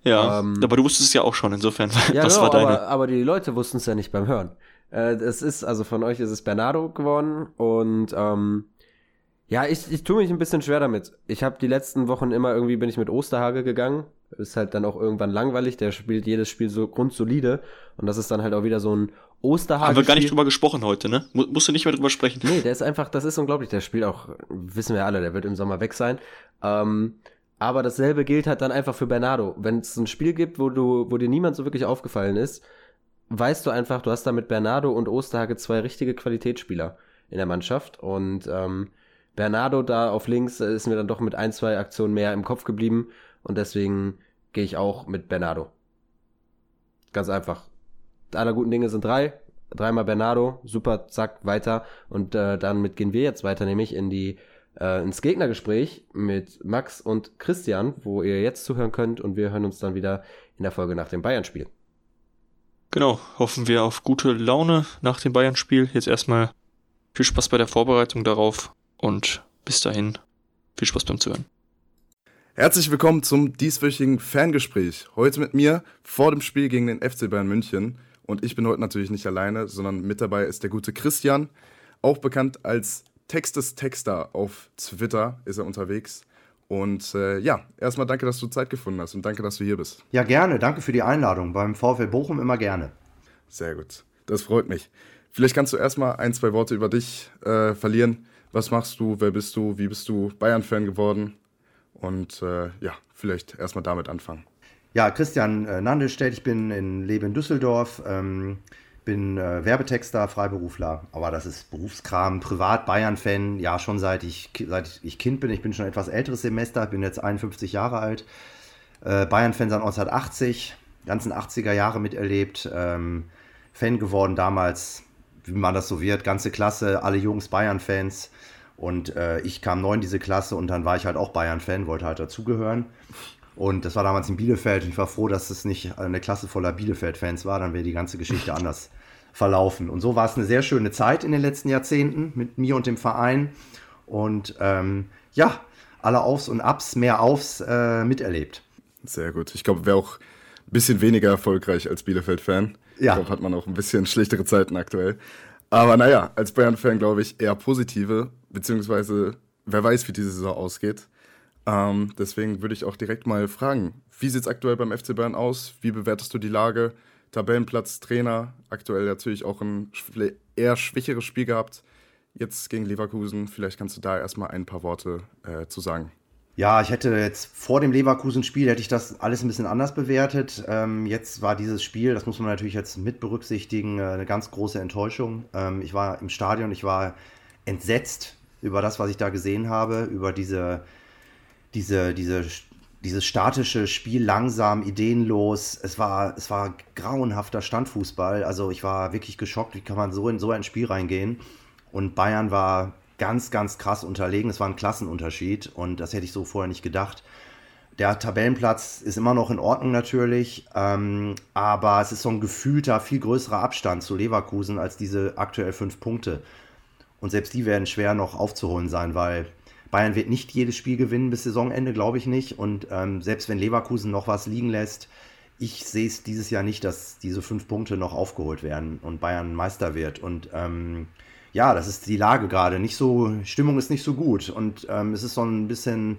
Ja, ähm, aber du wusstest es ja auch schon, insofern. [LAUGHS] Ja, was genau, war deine? Aber, aber die Leute wussten es ja nicht beim Hören. Äh, es ist, also von euch ist es Bernardo geworden und ähm, Ja, ich, ich tue mich ein bisschen schwer damit. Ich habe die letzten Wochen immer irgendwie bin ich mit Osterhage gegangen. Ist halt dann auch irgendwann langweilig. Der spielt jedes Spiel so grundsolide. Und das ist dann halt auch wieder so ein Osterhage. Haben wir gar nicht drüber gesprochen heute, ne? Musst du nicht mehr drüber sprechen. Nee, der ist einfach, das ist unglaublich. Der spielt auch, wissen wir alle, der wird im Sommer weg sein. Ähm, aber dasselbe gilt halt dann einfach für Bernardo. Wenn es ein Spiel gibt, wo du, wo dir niemand so wirklich aufgefallen ist, weißt du einfach, du hast da mit Bernardo und Osterhage zwei richtige Qualitätsspieler in der Mannschaft. Und ähm, Bernardo da auf links ist mir dann doch mit ein, zwei Aktionen mehr im Kopf geblieben und deswegen gehe ich auch mit Bernardo. Ganz einfach. Aller guten Dinge sind drei. Dreimal Bernardo, super, zack, weiter. Und äh, damit gehen wir jetzt weiter, nämlich in die äh, ins Gegnergespräch mit Max und Christian, wo ihr jetzt zuhören könnt und wir hören uns dann wieder in der Folge nach dem Bayern-Spiel. Genau, hoffen wir auf gute Laune nach dem Bayern-Spiel. Jetzt erstmal viel Spaß bei der Vorbereitung darauf und bis dahin viel Spaß beim Zuhören. Herzlich willkommen zum dieswöchigen Fangespräch. Heute mit mir vor dem Spiel gegen den FC Bayern München. Und ich bin heute natürlich nicht alleine, sondern mit dabei ist der gute Christian, auch bekannt als Textes Texter auf Twitter ist er unterwegs. Und äh, ja, erstmal danke, dass du Zeit gefunden hast und danke, dass du hier bist. Ja, gerne. Danke für die Einladung. Beim VfL Bochum immer gerne. Sehr gut. Das freut mich. Vielleicht kannst du erstmal ein, zwei Worte über dich äh, verlieren. Was machst du? Wer bist du? Wie bist du Bayern-Fan geworden? Und äh, ja, vielleicht erstmal damit anfangen. Ja, Christian äh, Nandelstedt, ich bin in, lebe in Düsseldorf, ähm, bin äh, Werbetexter, Freiberufler, aber das ist Berufskram, privat Bayern-Fan, ja, schon seit ich, seit ich Kind bin. Ich bin schon etwas älteres Semester, bin jetzt 51 Jahre alt. Äh, Bayern-Fan seit 1980, ganzen 80er Jahre miterlebt, ähm, Fan geworden damals wie man das so wird, ganze Klasse, alle Jungs Bayern-Fans. Und äh, ich kam neu in diese Klasse und dann war ich halt auch Bayern-Fan, wollte halt dazugehören. Und das war damals in Bielefeld und ich war froh, dass es nicht eine Klasse voller Bielefeld-Fans war, dann wäre die ganze Geschichte [LAUGHS] anders verlaufen. Und so war es eine sehr schöne Zeit in den letzten Jahrzehnten mit mir und dem Verein. Und ähm, ja, alle Aufs und Abs, mehr Aufs äh, miterlebt. Sehr gut. Ich glaube, wäre auch ein bisschen weniger erfolgreich als Bielefeld-Fan. Ja. Ich glaube, hat man auch ein bisschen [LAUGHS] schlechtere Zeiten aktuell. Aber naja, als Bayern-Fan glaube ich eher positive, beziehungsweise wer weiß, wie diese Saison ausgeht. Ähm, deswegen würde ich auch direkt mal fragen, wie sieht es aktuell beim FC Bayern aus? Wie bewertest du die Lage? Tabellenplatz, Trainer, aktuell natürlich auch ein eher schwächeres Spiel gehabt. Jetzt gegen Leverkusen. Vielleicht kannst du da erstmal ein paar Worte äh, zu sagen. Ja, ich hätte jetzt vor dem Leverkusen-Spiel hätte ich das alles ein bisschen anders bewertet. Ähm, jetzt war dieses Spiel, das muss man natürlich jetzt mit berücksichtigen, äh, eine ganz große Enttäuschung. Ähm, ich war im Stadion, ich war entsetzt über das, was ich da gesehen habe, über diese, diese, diese, dieses statische Spiel langsam, ideenlos. Es war, es war grauenhafter Standfußball. Also ich war wirklich geschockt, wie kann man so in so ein Spiel reingehen. Und Bayern war ganz, ganz krass unterlegen. Es war ein Klassenunterschied und das hätte ich so vorher nicht gedacht. Der Tabellenplatz ist immer noch in Ordnung natürlich, ähm, aber es ist so ein gefühlter, viel größerer Abstand zu Leverkusen als diese aktuell fünf Punkte. Und selbst die werden schwer noch aufzuholen sein, weil Bayern wird nicht jedes Spiel gewinnen bis Saisonende, glaube ich nicht. Und ähm, selbst wenn Leverkusen noch was liegen lässt, ich sehe es dieses Jahr nicht, dass diese fünf Punkte noch aufgeholt werden und Bayern Meister wird. Und ähm, ja, das ist die Lage gerade. Nicht so, Stimmung ist nicht so gut. Und ähm, es ist so ein bisschen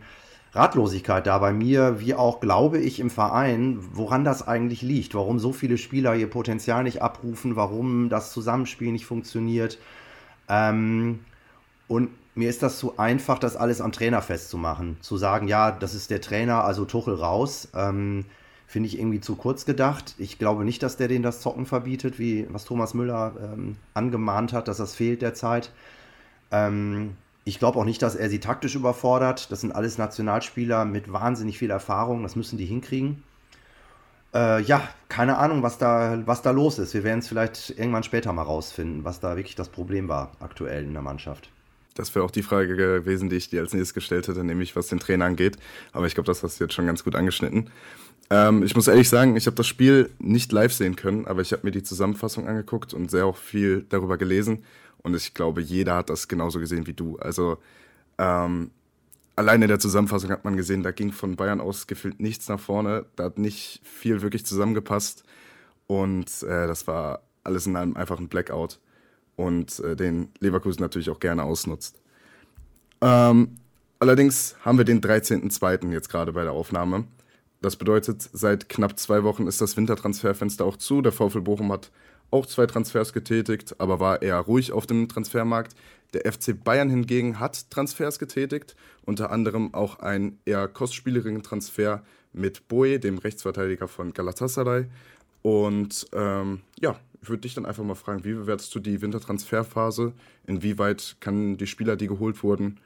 Ratlosigkeit da bei mir, wie auch, glaube ich, im Verein, woran das eigentlich liegt. Warum so viele Spieler ihr Potenzial nicht abrufen, warum das Zusammenspiel nicht funktioniert. Ähm, und mir ist das zu einfach, das alles am Trainer festzumachen. Zu sagen, ja, das ist der Trainer, also Tuchel raus. Ähm, finde ich irgendwie zu kurz gedacht. Ich glaube nicht, dass der denen das Zocken verbietet, wie was Thomas Müller ähm, angemahnt hat, dass das fehlt derzeit. Ähm, ich glaube auch nicht, dass er sie taktisch überfordert. Das sind alles Nationalspieler mit wahnsinnig viel Erfahrung. Das müssen die hinkriegen. Äh, ja, keine Ahnung, was da, was da los ist. Wir werden es vielleicht irgendwann später mal rausfinden, was da wirklich das Problem war aktuell in der Mannschaft. Das wäre auch die Frage gewesen, die ich dir als nächstes gestellt hätte, nämlich was den Trainer angeht. Aber ich glaube, das hast du jetzt schon ganz gut angeschnitten. Ähm, ich muss ehrlich sagen, ich habe das Spiel nicht live sehen können, aber ich habe mir die Zusammenfassung angeguckt und sehr auch viel darüber gelesen. Und ich glaube, jeder hat das genauso gesehen wie du. Also ähm, allein in der Zusammenfassung hat man gesehen, da ging von Bayern aus gefühlt nichts nach vorne. Da hat nicht viel wirklich zusammengepasst. Und äh, das war alles in einem einfachen Blackout. Und äh, den Leverkusen natürlich auch gerne ausnutzt. Ähm, allerdings haben wir den 13.02. jetzt gerade bei der Aufnahme. Das bedeutet, seit knapp zwei Wochen ist das Wintertransferfenster auch zu. Der VfL Bochum hat auch zwei Transfers getätigt, aber war eher ruhig auf dem Transfermarkt. Der FC Bayern hingegen hat Transfers getätigt, unter anderem auch einen eher kostspielerigen Transfer mit Boe, dem Rechtsverteidiger von Galatasaray. Und ähm, ja, ich würde dich dann einfach mal fragen, wie bewertest du die Wintertransferphase? Inwieweit kann die Spieler, die geholt wurden,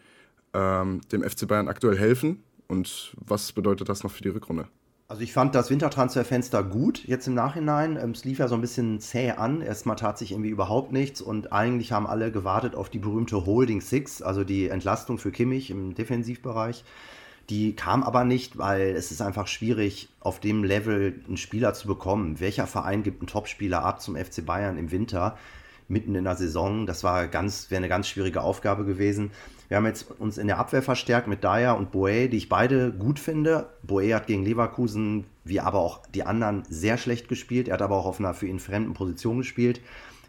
ähm, dem FC Bayern aktuell helfen? Und was bedeutet das noch für die Rückrunde? Also ich fand das Wintertransferfenster gut jetzt im Nachhinein. Ähm, es lief ja so ein bisschen zäh an. Erstmal tat sich irgendwie überhaupt nichts und eigentlich haben alle gewartet auf die berühmte Holding Six, also die Entlastung für Kimmich im Defensivbereich. Die kam aber nicht, weil es ist einfach schwierig, auf dem Level einen Spieler zu bekommen. Welcher Verein gibt einen Topspieler ab zum FC Bayern im Winter, mitten in der Saison? Das war ganz, wäre eine ganz schwierige Aufgabe gewesen. Wir haben jetzt uns in der Abwehr verstärkt mit Dyer und Boe, die ich beide gut finde. Boe hat gegen Leverkusen, wie aber auch die anderen, sehr schlecht gespielt. Er hat aber auch auf einer für ihn fremden Position gespielt.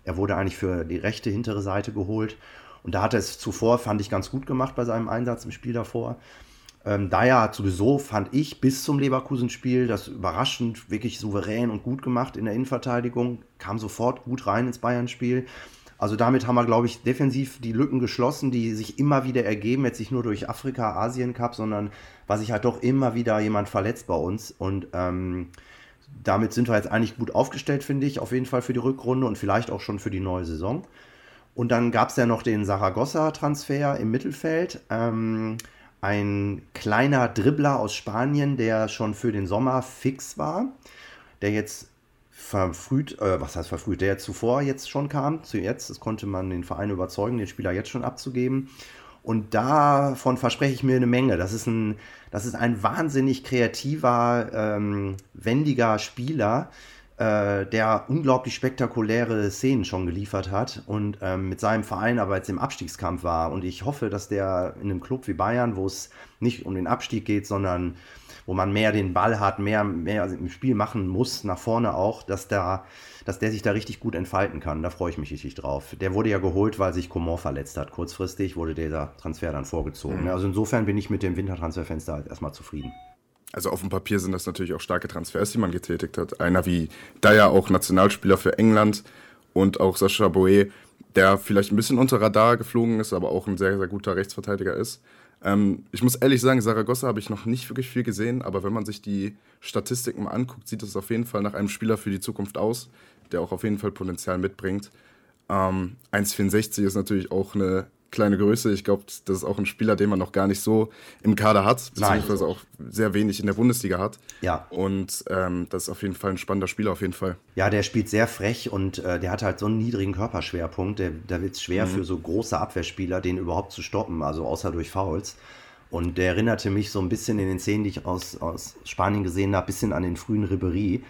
Er wurde eigentlich für die rechte hintere Seite geholt. Und da hat er es zuvor, fand ich, ganz gut gemacht bei seinem Einsatz im Spiel davor. Ähm, Dyer hat sowieso, fand ich, bis zum Leverkusen-Spiel das überraschend, wirklich souverän und gut gemacht in der Innenverteidigung, kam sofort gut rein ins Bayern-Spiel. Also damit haben wir, glaube ich, defensiv die Lücken geschlossen, die sich immer wieder ergeben, jetzt nicht nur durch Afrika, Asien Cup, sondern was sich halt doch immer wieder jemand verletzt bei uns. Und ähm, damit sind wir jetzt eigentlich gut aufgestellt, finde ich, auf jeden Fall für die Rückrunde und vielleicht auch schon für die neue Saison. Und dann gab es ja noch den Saragossa-Transfer im Mittelfeld. Ähm, ein kleiner Dribbler aus Spanien, der schon für den Sommer fix war, der jetzt verfrüht, äh, was heißt verfrüht, der zuvor jetzt schon kam, zu jetzt, das konnte man den Verein überzeugen, den Spieler jetzt schon abzugeben. Und davon verspreche ich mir eine Menge. Das ist ein, das ist ein wahnsinnig kreativer, ähm, wendiger Spieler, äh, der unglaublich spektakuläre Szenen schon geliefert hat und ähm, mit seinem Verein aber jetzt im Abstiegskampf war. Und ich hoffe, dass der in einem Club wie Bayern, wo es nicht um den Abstieg geht, sondern wo man mehr den Ball hat, mehr, mehr im Spiel machen muss, nach vorne auch, dass, da, dass der sich da richtig gut entfalten kann. Da freue ich mich richtig drauf. Der wurde ja geholt, weil sich Coman verletzt hat. Kurzfristig wurde dieser Transfer dann vorgezogen. Mhm. Also insofern bin ich mit dem Wintertransferfenster halt erstmal zufrieden. Also auf dem Papier sind das natürlich auch starke Transfers, die man getätigt hat. Einer wie Dyer, auch Nationalspieler für England und auch Sascha Boe, der vielleicht ein bisschen unter Radar geflogen ist, aber auch ein sehr, sehr guter Rechtsverteidiger ist. Ähm, ich muss ehrlich sagen, Saragossa habe ich noch nicht wirklich viel gesehen, aber wenn man sich die Statistiken mal anguckt, sieht es auf jeden Fall nach einem Spieler für die Zukunft aus, der auch auf jeden Fall Potenzial mitbringt. Ähm, 1,64 ist natürlich auch eine kleine Größe. Ich glaube, das ist auch ein Spieler, den man noch gar nicht so im Kader hat, beziehungsweise Nein. auch sehr wenig in der Bundesliga hat. Ja. Und ähm, das ist auf jeden Fall ein spannender Spieler, auf jeden Fall. Ja, der spielt sehr frech und äh, der hat halt so einen niedrigen Körperschwerpunkt. Der, da wird es schwer mhm. für so große Abwehrspieler, den überhaupt zu stoppen, also außer durch Fouls. Und der erinnerte mich so ein bisschen in den Szenen, die ich aus, aus Spanien gesehen habe, ein bisschen an den frühen Ribery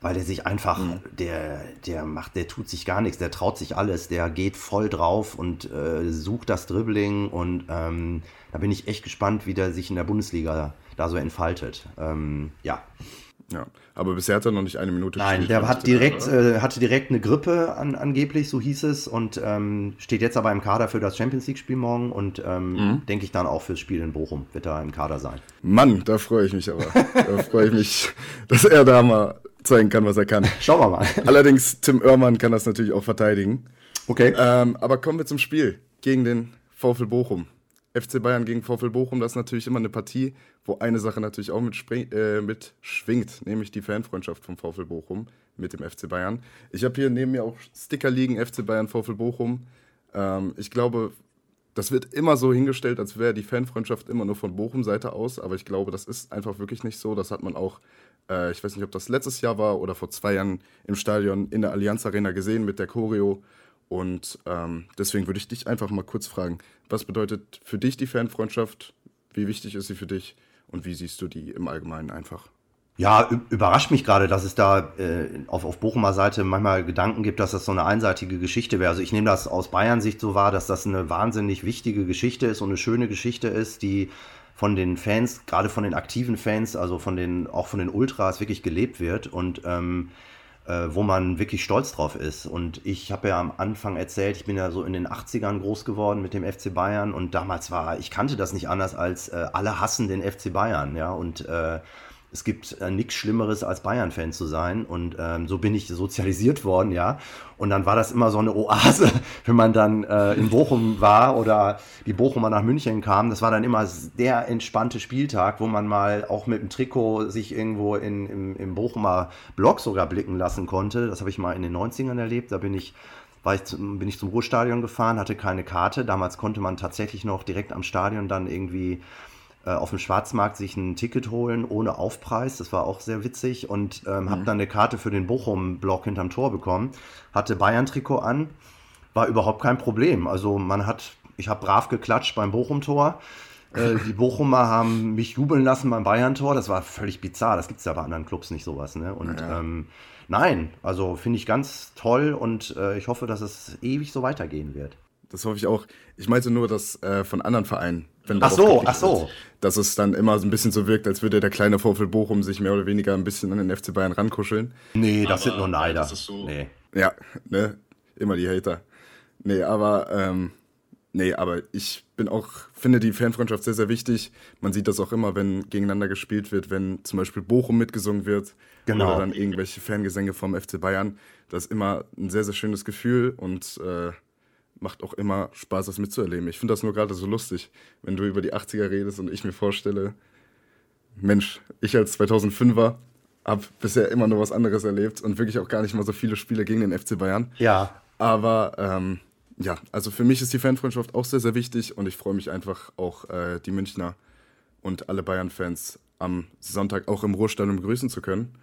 weil der sich einfach, mhm. der, der macht, der tut sich gar nichts, der traut sich alles, der geht voll drauf und äh, sucht das Dribbling und ähm, da bin ich echt gespannt, wie der sich in der Bundesliga da so entfaltet. Ähm, ja. Ja, aber bisher hat er noch nicht eine Minute Nein, der hat direkt, äh, hatte direkt eine Grippe an, angeblich, so hieß es, und ähm, steht jetzt aber im Kader für das Champions League-Spiel morgen und ähm, mhm. denke ich dann auch fürs Spiel in Bochum wird er im Kader sein. Mann, da freue ich mich aber. da freue ich mich, dass er da mal zeigen kann, was er kann. Schauen wir mal. [LAUGHS] Allerdings, Tim Oermann kann das natürlich auch verteidigen. Okay. Ähm, aber kommen wir zum Spiel gegen den VfL Bochum. FC Bayern gegen VfL Bochum, das ist natürlich immer eine Partie, wo eine Sache natürlich auch mitschwingt, äh, mit nämlich die Fanfreundschaft vom VfL Bochum mit dem FC Bayern. Ich habe hier neben mir auch Sticker liegen, FC Bayern, VfL Bochum. Ähm, ich glaube, das wird immer so hingestellt, als wäre die Fanfreundschaft immer nur von Bochum-Seite aus, aber ich glaube, das ist einfach wirklich nicht so. Das hat man auch äh, ich weiß nicht, ob das letztes Jahr war oder vor zwei Jahren im Stadion in der Allianz Arena gesehen mit der Choreo. Und ähm, deswegen würde ich dich einfach mal kurz fragen, was bedeutet für dich die Fanfreundschaft? Wie wichtig ist sie für dich? Und wie siehst du die im Allgemeinen einfach? Ja, überrascht mich gerade, dass es da äh, auf, auf Bochumer Seite manchmal Gedanken gibt, dass das so eine einseitige Geschichte wäre. Also ich nehme das aus Bayern Sicht so wahr, dass das eine wahnsinnig wichtige Geschichte ist und eine schöne Geschichte ist, die von den Fans, gerade von den aktiven Fans, also von den, auch von den Ultras wirklich gelebt wird. Und ähm, äh, wo man wirklich stolz drauf ist. Und ich habe ja am Anfang erzählt, ich bin ja so in den 80ern groß geworden mit dem FC Bayern und damals war, ich kannte das nicht anders als äh, alle hassen den FC Bayern, ja, und äh, es gibt äh, nichts Schlimmeres als Bayern-Fan zu sein. Und ähm, so bin ich sozialisiert [LAUGHS] worden, ja. Und dann war das immer so eine Oase, [LAUGHS] wenn man dann äh, in Bochum war oder die Bochumer nach München kamen. Das war dann immer der entspannte Spieltag, wo man mal auch mit dem Trikot sich irgendwo in, im, im Bochumer Block sogar blicken lassen konnte. Das habe ich mal in den 90ern erlebt. Da bin ich war ich zum, bin ich zum Ruhrstadion gefahren, hatte keine Karte. Damals konnte man tatsächlich noch direkt am Stadion dann irgendwie auf dem Schwarzmarkt sich ein Ticket holen ohne Aufpreis. Das war auch sehr witzig und ähm, mhm. habe dann eine Karte für den Bochum-Block hinterm Tor bekommen. Hatte Bayern-Trikot an, war überhaupt kein Problem. Also man hat, ich habe brav geklatscht beim Bochum-Tor. Äh, [LAUGHS] die Bochumer haben mich jubeln lassen beim Bayern-Tor. Das war völlig bizarr. Das gibt es ja bei anderen Clubs nicht sowas. Ne? Und ja. ähm, nein, also finde ich ganz toll und äh, ich hoffe, dass es ewig so weitergehen wird. Das hoffe ich auch. Ich meinte nur, dass äh, von anderen Vereinen, wenn ach so, ach so. Wird, dass es dann immer so ein bisschen so wirkt, als würde der kleine VfL Bochum sich mehr oder weniger ein bisschen an den FC Bayern rankuscheln. Nee, das aber, sind nur Neider. Das ist so. Nee. Ja, ne, immer die Hater. Nee, aber ähm, nee, aber ich bin auch, finde die Fanfreundschaft sehr, sehr wichtig. Man sieht das auch immer, wenn gegeneinander gespielt wird, wenn zum Beispiel Bochum mitgesungen wird genau. oder dann irgendwelche Fangesänge vom FC Bayern. Das ist immer ein sehr, sehr schönes Gefühl und äh, macht auch immer Spaß, das mitzuerleben. Ich finde das nur gerade so lustig, wenn du über die 80er redest und ich mir vorstelle, Mensch, ich als 2005er habe bisher immer nur was anderes erlebt und wirklich auch gar nicht mal so viele Spiele gegen den FC Bayern. Ja. Aber ähm, ja, also für mich ist die Fanfreundschaft auch sehr, sehr wichtig und ich freue mich einfach auch äh, die Münchner und alle Bayern-Fans am Sonntag auch im Ruhestadion begrüßen zu können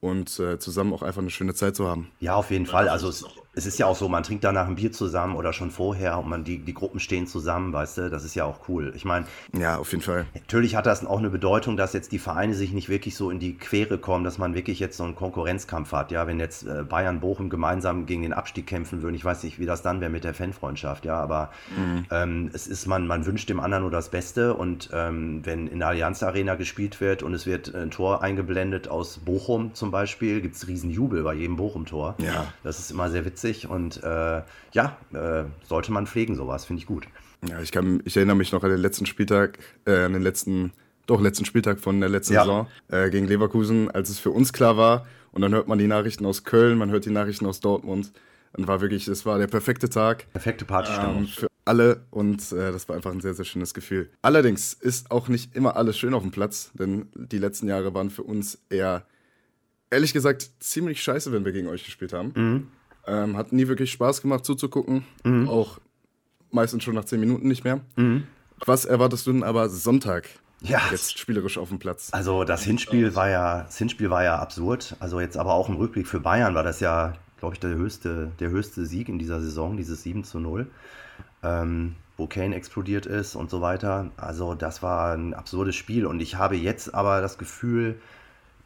und äh, zusammen auch einfach eine schöne Zeit zu haben. Ja, auf jeden Fall. Also es, es, ist ja auch so, man trinkt danach ein Bier zusammen oder schon vorher und man die, die Gruppen stehen zusammen, weißt du, das ist ja auch cool. Ich meine, ja, auf jeden Fall. Natürlich hat das auch eine Bedeutung, dass jetzt die Vereine sich nicht wirklich so in die Quere kommen, dass man wirklich jetzt so einen Konkurrenzkampf hat. Ja, wenn jetzt äh, Bayern, Bochum gemeinsam gegen den Abstieg kämpfen würden, ich weiß nicht, wie das dann wäre mit der Fanfreundschaft, ja, aber mhm. ähm, es ist man, man wünscht dem anderen nur das Beste und ähm, wenn in der Allianz Arena gespielt wird und es wird ein Tor eingeblendet aus Bochum zum Beispiel, gibt es riesen Jubel bei jedem Bochum-Tor. Ja. Das ist immer sehr witzig und äh, ja, äh, sollte man pflegen, sowas, finde ich gut. Ja, ich, kann, ich erinnere mich noch an den letzten Spieltag, äh, an den letzten, doch letzten Spieltag von der letzten ja. Saison äh, gegen Leverkusen, als es für uns klar war. Und dann hört man die Nachrichten aus Köln, man hört die Nachrichten aus Dortmund. Und war wirklich, es war der perfekte Tag. Perfekte Partystimmung. Ähm, für alle und äh, das war einfach ein sehr, sehr schönes Gefühl. Allerdings ist auch nicht immer alles schön auf dem Platz, denn die letzten Jahre waren für uns eher ehrlich gesagt ziemlich scheiße, wenn wir gegen euch gespielt haben. Mhm. Ähm, hat nie wirklich Spaß gemacht zuzugucken. Mhm. Auch meistens schon nach zehn Minuten nicht mehr. Mhm. Was erwartest du denn aber Sonntag? Ja. Jetzt spielerisch auf dem Platz. Also das Hinspiel war ja, das Hinspiel war ja absurd. Also jetzt aber auch im Rückblick für Bayern war das ja, glaube ich, der höchste, der höchste Sieg in dieser Saison, dieses 7 zu 0. Ähm, wo Kane explodiert ist und so weiter. Also das war ein absurdes Spiel und ich habe jetzt aber das Gefühl,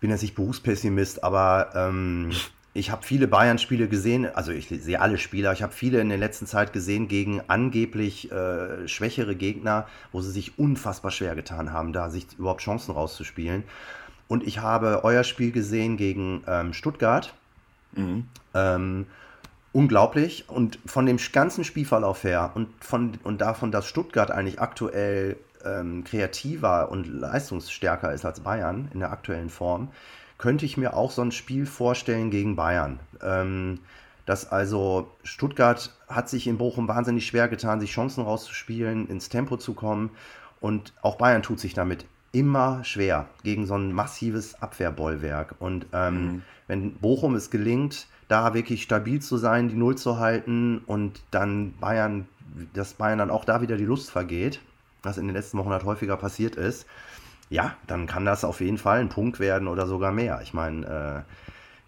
bin jetzt nicht Berufspessimist, aber ähm, ich habe viele Bayern-Spiele gesehen, also ich sehe alle Spieler, ich habe viele in der letzten Zeit gesehen gegen angeblich äh, schwächere Gegner, wo sie sich unfassbar schwer getan haben, da sich überhaupt Chancen rauszuspielen. Und ich habe euer Spiel gesehen gegen ähm, Stuttgart. Mhm. Ähm, unglaublich. Und von dem ganzen Spielverlauf her und, von, und davon, dass Stuttgart eigentlich aktuell ähm, kreativer und leistungsstärker ist als Bayern in der aktuellen Form, könnte ich mir auch so ein Spiel vorstellen gegen Bayern. Ähm, dass also Stuttgart hat sich in Bochum wahnsinnig schwer getan, sich Chancen rauszuspielen, ins Tempo zu kommen. Und auch Bayern tut sich damit immer schwer gegen so ein massives Abwehrbollwerk. Und ähm, mhm. wenn Bochum es gelingt, da wirklich stabil zu sein, die Null zu halten und dann Bayern, dass Bayern dann auch da wieder die Lust vergeht, was in den letzten Wochen halt häufiger passiert ist, ja, dann kann das auf jeden Fall ein Punkt werden oder sogar mehr. Ich meine, äh,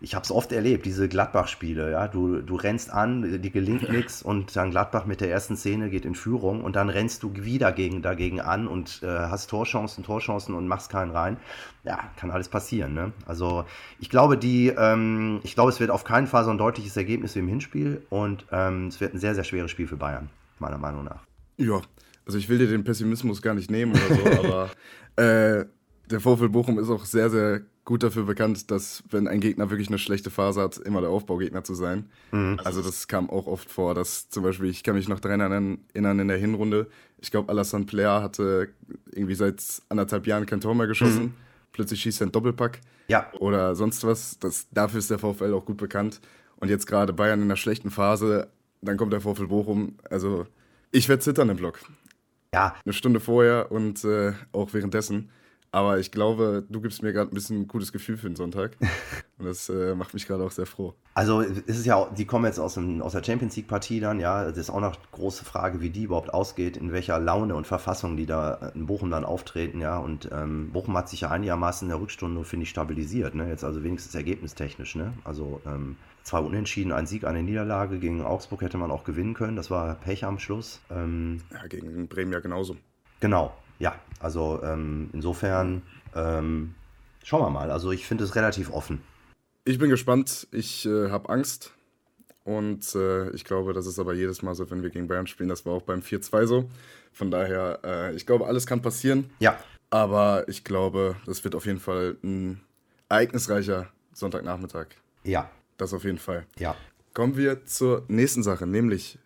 ich habe es oft erlebt, diese Gladbach-Spiele. Ja? Du, du rennst an, die gelingt nichts und dann Gladbach mit der ersten Szene geht in Führung und dann rennst du wieder gegen, dagegen an und äh, hast Torchancen, Torchancen und machst keinen rein. Ja, kann alles passieren. Ne? Also ich glaube, die, ähm, ich glaube, es wird auf keinen Fall so ein deutliches Ergebnis wie im Hinspiel und ähm, es wird ein sehr, sehr schweres Spiel für Bayern, meiner Meinung nach. Ja, also ich will dir den Pessimismus gar nicht nehmen oder so, [LAUGHS] aber äh, Der VfL Bochum ist auch sehr, sehr gut dafür bekannt, dass, wenn ein Gegner wirklich eine schlechte Phase hat, immer der Aufbaugegner zu sein. Mhm. Also, das kam auch oft vor, dass zum Beispiel, ich kann mich noch daran erinnern, in der Hinrunde, ich glaube, Alassane Player hatte irgendwie seit anderthalb Jahren kein Tor mehr geschossen. Mhm. Plötzlich schießt er einen Doppelpack. Ja. Oder sonst was. Das, dafür ist der VfL auch gut bekannt. Und jetzt gerade Bayern in einer schlechten Phase, dann kommt der VfL Bochum. Also, ich werde zittern im Block. Ja. Eine Stunde vorher und äh, auch währenddessen. Aber ich glaube, du gibst mir gerade ein bisschen ein gutes Gefühl für den Sonntag. [LAUGHS] Und das äh, macht mich gerade auch sehr froh. Also es ist ja, die kommen jetzt aus, dem, aus der Champions League-Partie dann, ja. Es ist auch noch große Frage, wie die überhaupt ausgeht, in welcher Laune und Verfassung die da in Bochum dann auftreten, ja. Und ähm, Bochum hat sich ja einigermaßen in der Rückstunde, finde ich, stabilisiert, ne? Jetzt also wenigstens ergebnistechnisch, ne? Also ähm, zwei Unentschieden, ein Sieg, eine Niederlage. Gegen Augsburg hätte man auch gewinnen können. Das war Pech am Schluss. Ähm, ja, gegen Bremen ja genauso. Genau, ja. Also ähm, insofern ähm, schauen wir mal. Also ich finde es relativ offen. Ich bin gespannt. Ich äh, habe Angst. Und äh, ich glaube, das ist aber jedes Mal so, wenn wir gegen Bayern spielen. Das war auch beim 4-2 so. Von daher, äh, ich glaube, alles kann passieren. Ja. Aber ich glaube, das wird auf jeden Fall ein ereignisreicher Sonntagnachmittag. Ja, das auf jeden Fall. Ja. Kommen wir zur nächsten Sache, nämlich,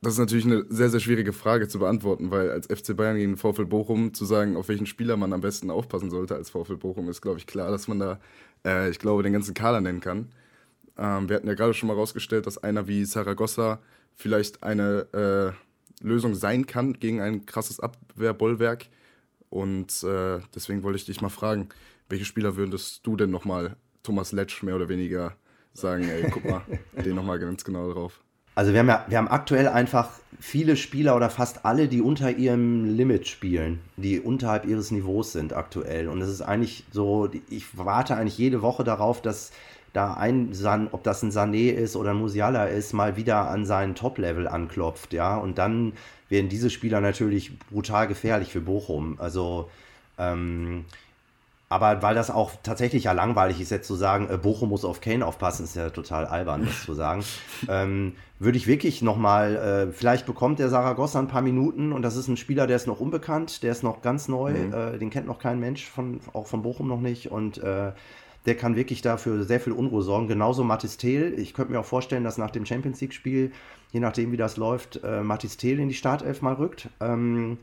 das ist natürlich eine sehr, sehr schwierige Frage zu beantworten, weil als FC Bayern gegen den VfL Bochum zu sagen, auf welchen Spieler man am besten aufpassen sollte als VfL Bochum, ist, glaube ich, klar, dass man da, äh, ich glaube, den ganzen Kader nennen kann. Ähm, wir hatten ja gerade schon mal rausgestellt, dass einer wie Saragossa vielleicht eine äh, Lösung sein kann gegen ein krasses Abwehrbollwerk. Und äh, deswegen wollte ich dich mal fragen, welche Spieler würdest du denn nochmal Thomas Letsch mehr oder weniger sagen, ey, guck mal, [LAUGHS] den nochmal ganz genau drauf. Also wir haben ja, wir haben aktuell einfach viele Spieler oder fast alle, die unter ihrem Limit spielen, die unterhalb ihres Niveaus sind aktuell. Und es ist eigentlich so, ich warte eigentlich jede Woche darauf, dass da ein San, ob das ein Sané ist oder ein Musiala ist, mal wieder an seinen Top-Level anklopft, ja. Und dann werden diese Spieler natürlich brutal gefährlich für Bochum. Also ähm, aber weil das auch tatsächlich ja langweilig ist, jetzt zu sagen, äh, Bochum muss auf Kane aufpassen, ist ja total albern, das zu sagen. [LAUGHS] Ähm, würde ich wirklich nochmal, äh, vielleicht bekommt der Saragossa ein paar Minuten und das ist ein Spieler, der ist noch unbekannt, der ist noch ganz neu, mhm. äh, den kennt noch kein Mensch, von, auch von Bochum noch nicht und äh, der kann wirklich dafür sehr viel Unruhe sorgen. Genauso Mathis Thiel. Ich könnte mir auch vorstellen, dass nach dem Champions League-Spiel, je nachdem wie das läuft, äh, Mathis Thiel in die Startelf mal rückt. Ähm,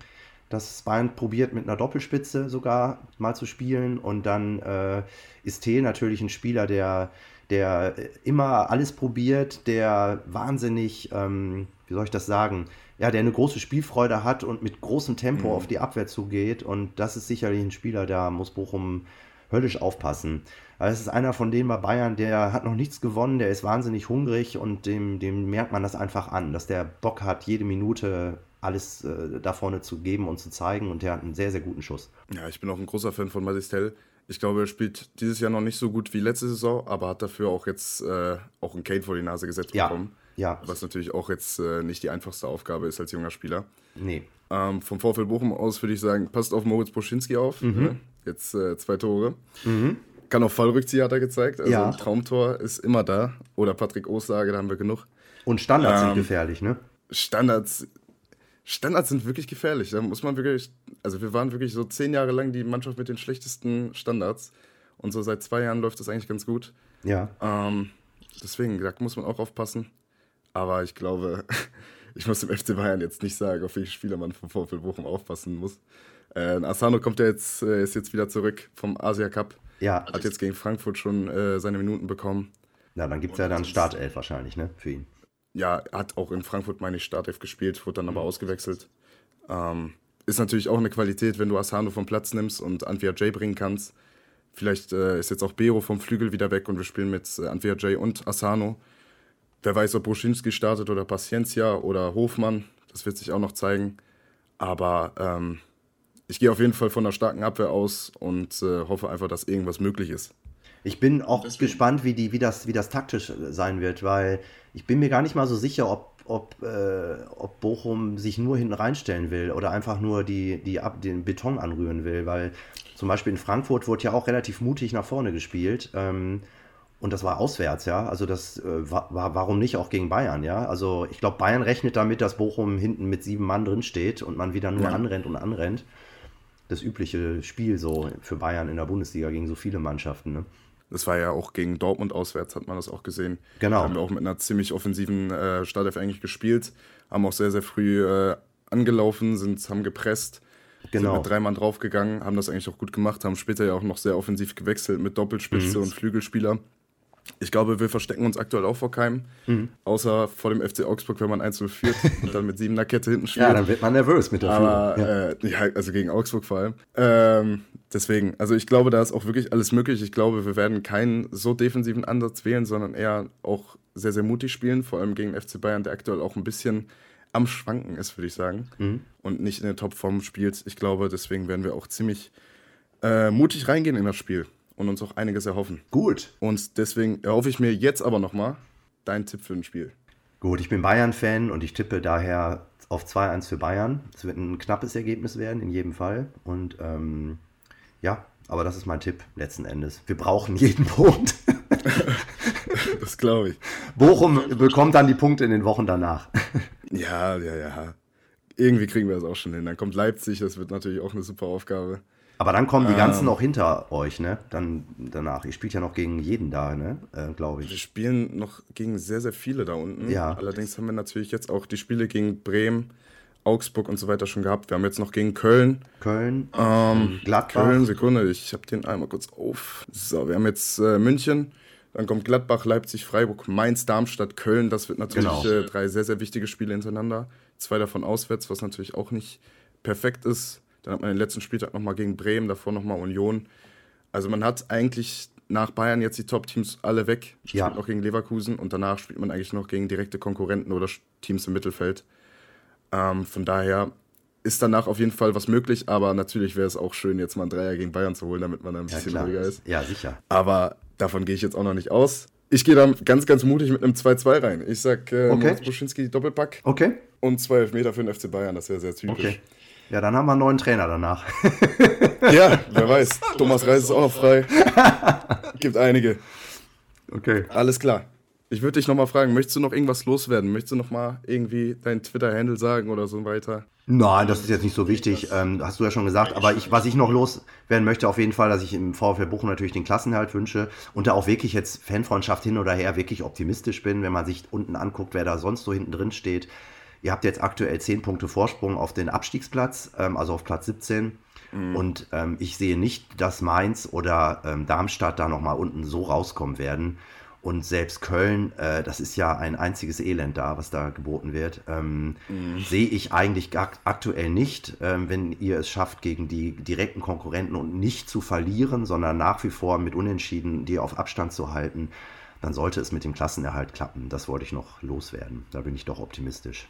dass Bayern probiert mit einer Doppelspitze sogar mal zu spielen und dann äh, ist Thiel natürlich ein Spieler, der, der immer alles probiert, der wahnsinnig, ähm, wie soll ich das sagen, ja, der eine große Spielfreude hat und mit großem Tempo mhm. auf die Abwehr zugeht und das ist sicherlich ein Spieler, da muss Bochum höllisch aufpassen. Also es ist einer von denen bei Bayern, der hat noch nichts gewonnen, der ist wahnsinnig hungrig und dem, dem merkt man das einfach an, dass der Bock hat, jede Minute alles äh, da vorne zu geben und zu zeigen. Und der hat einen sehr, sehr guten Schuss. Ja, ich bin auch ein großer Fan von Matistel. Ich glaube, er spielt dieses Jahr noch nicht so gut wie letzte Saison, aber hat dafür auch jetzt äh, auch einen Kane vor die Nase gesetzt ja, bekommen. Ja. Was natürlich auch jetzt äh, nicht die einfachste Aufgabe ist als junger Spieler. Nee. Ähm, vom VfL Bochum aus würde ich sagen, passt auf Moritz Boschinski auf. Mhm. Ne? Jetzt äh, zwei Tore. Mhm. Kann auch Fallrückzieher, hat er gezeigt. Also ja. ein Traumtor ist immer da. Oder Patrick Ossage, da haben wir genug. Und Standards ähm, sind gefährlich, ne? Standards Standards sind wirklich gefährlich. Da muss man wirklich, also wir waren wirklich so zehn Jahre lang die Mannschaft mit den schlechtesten Standards. Und so seit zwei Jahren läuft das eigentlich ganz gut. Ja. Ähm, deswegen, da muss man auch aufpassen. Aber ich glaube, [LAUGHS] ich muss dem FC Bayern jetzt nicht sagen, auf welche Spieler man vom VfL Bochum aufpassen muss. Äh, Asano kommt ja jetzt, äh, ist jetzt wieder zurück vom Asia Cup. Ja. Hat jetzt gegen Frankfurt schon äh, seine Minuten bekommen. Na, dann gibt es ja dann Startelf wahrscheinlich, ne, für ihn ja, hat auch in Frankfurt, meine ich, Startelf gespielt, wurde dann aber mhm. ausgewechselt. Ähm, ist natürlich auch eine Qualität, wenn du Asano vom Platz nimmst und Antwia J bringen kannst. Vielleicht äh, ist jetzt auch Bero vom Flügel wieder weg und wir spielen mit äh, Antwia J und Asano. Wer weiß, ob Bruschinski startet oder Paciencia oder Hofmann. Das wird sich auch noch zeigen. Aber ähm, ich gehe auf jeden Fall von einer starken Abwehr aus und äh, hoffe einfach, dass irgendwas möglich ist. Ich bin auch Deswegen. gespannt, wie, die, wie, das, wie das taktisch sein wird, weil ich bin mir gar nicht mal so sicher, ob, ob, äh, ob Bochum sich nur hinten reinstellen will oder einfach nur die, die, den Beton anrühren will, weil zum Beispiel in Frankfurt wurde ja auch relativ mutig nach vorne gespielt. Ähm, und das war auswärts, ja. Also das äh, war, warum nicht auch gegen Bayern, ja. Also ich glaube, Bayern rechnet damit, dass Bochum hinten mit sieben Mann drin steht und man wieder nur ja. anrennt und anrennt. das übliche Spiel so für Bayern in der Bundesliga gegen so viele Mannschaften. Ne? Das war ja auch gegen Dortmund auswärts, hat man das auch gesehen. Genau. Da haben wir auch mit einer ziemlich offensiven äh, Startelf eigentlich gespielt, haben auch sehr, sehr früh äh, angelaufen, sind, haben gepresst, genau. sind mit drei Mann draufgegangen, haben das eigentlich auch gut gemacht, haben später ja auch noch sehr offensiv gewechselt mit Doppelspitze mhm. und Flügelspieler. Ich glaube, wir verstecken uns aktuell auch vor keinem. Mhm. Außer vor dem FC Augsburg, wenn man 1-0 führt [LAUGHS] und dann mit siebener Kette hinten spielt. Ja, dann wird man nervös mit der Aber, ja. Äh, ja. also gegen Augsburg vor allem. Ähm, deswegen, also ich glaube, da ist auch wirklich alles möglich. Ich glaube, wir werden keinen so defensiven Ansatz wählen, sondern eher auch sehr, sehr mutig spielen. Vor allem gegen FC Bayern, der aktuell auch ein bisschen am Schwanken ist, würde ich sagen. Mhm. Und nicht in der Topform spielt. Ich glaube, deswegen werden wir auch ziemlich äh, mutig reingehen in das Spiel und uns auch einiges erhoffen. Gut. Und deswegen erhoffe ich mir jetzt aber nochmal deinen Tipp für ein Spiel. Gut, ich bin Bayern-Fan und ich tippe daher auf 2-1 für Bayern. Es wird ein knappes Ergebnis werden, in jedem Fall. Und ähm, ja, aber das ist mein Tipp letzten Endes. Wir brauchen jeden Punkt. [LAUGHS] das glaube ich. Bochum bekommt dann die Punkte in den Wochen danach. ja, ja, ja. Irgendwie kriegen wir das auch schon hin. Dann kommt Leipzig, das wird natürlich auch eine super Aufgabe. Aber dann kommen die ähm, ganzen noch hinter euch, ne? Dann danach. Ihr spielt ja noch gegen jeden da, ne? Äh, Glaube ich. Wir spielen noch gegen sehr, sehr viele da unten. Ja. Allerdings haben wir natürlich jetzt auch die Spiele gegen Bremen, Augsburg und so weiter schon gehabt. Wir haben jetzt noch gegen Köln. Köln. Ähm, Gladbach. Köln, Sekunde, ich habe den einmal kurz auf. So, wir haben jetzt äh, München. Dann kommt Gladbach, Leipzig, Freiburg, Mainz, Darmstadt, Köln. Das wird natürlich genau. äh, drei sehr, sehr wichtige Spiele hintereinander. Zwei davon auswärts, was natürlich auch nicht perfekt ist. Dann hat man den letzten Spieltag nochmal gegen Bremen, davor nochmal Union. Also man hat eigentlich nach Bayern jetzt die Top-Teams alle weg. Spielt ja. auch gegen Leverkusen und danach spielt man eigentlich noch gegen direkte Konkurrenten oder Teams im Mittelfeld. Ähm, von daher ist danach auf jeden Fall was möglich, aber natürlich wäre es auch schön, jetzt mal ein Dreier gegen Bayern zu holen, damit man ein bisschen ja, ruhiger ist. Ja, sicher. Aber davon gehe ich jetzt auch noch nicht aus. Ich gehe da ganz, ganz mutig mit einem 2-2 rein. Ich sag äh, okay. Buschinski Doppelpack. Okay. Und zwei Elfmeter für den FC Bayern, das wäre sehr typisch. Okay. Ja, dann haben wir einen neuen Trainer danach. [LAUGHS] ja, wer weiß. [LAUGHS] Thomas Reis ist auch noch frei. Gibt einige. Okay. Alles klar. Ich würde dich nochmal fragen, möchtest du noch irgendwas loswerden? Möchtest du nochmal irgendwie deinen Twitter-Handle sagen oder so weiter? Nein, das ist jetzt nicht so wichtig, ähm, hast du ja schon gesagt. Aber ich, was ich noch loswerden möchte, auf jeden Fall, dass ich im VfL Bochum natürlich den Klassenhalt wünsche und da auch wirklich jetzt Fanfreundschaft hin oder her wirklich optimistisch bin, wenn man sich unten anguckt, wer da sonst so hinten drin steht. Ihr habt jetzt aktuell 10 Punkte Vorsprung auf den Abstiegsplatz, ähm, also auf Platz 17. Mhm. Und ähm, ich sehe nicht, dass Mainz oder ähm, Darmstadt da nochmal unten so rauskommen werden. Und selbst Köln, äh, das ist ja ein einziges Elend da, was da geboten wird, ähm, mhm. sehe ich eigentlich aktuell nicht, ähm, wenn ihr es schafft, gegen die direkten Konkurrenten und nicht zu verlieren, sondern nach wie vor mit Unentschieden die auf Abstand zu halten, dann sollte es mit dem Klassenerhalt klappen. Das wollte ich noch loswerden. Da bin ich doch optimistisch.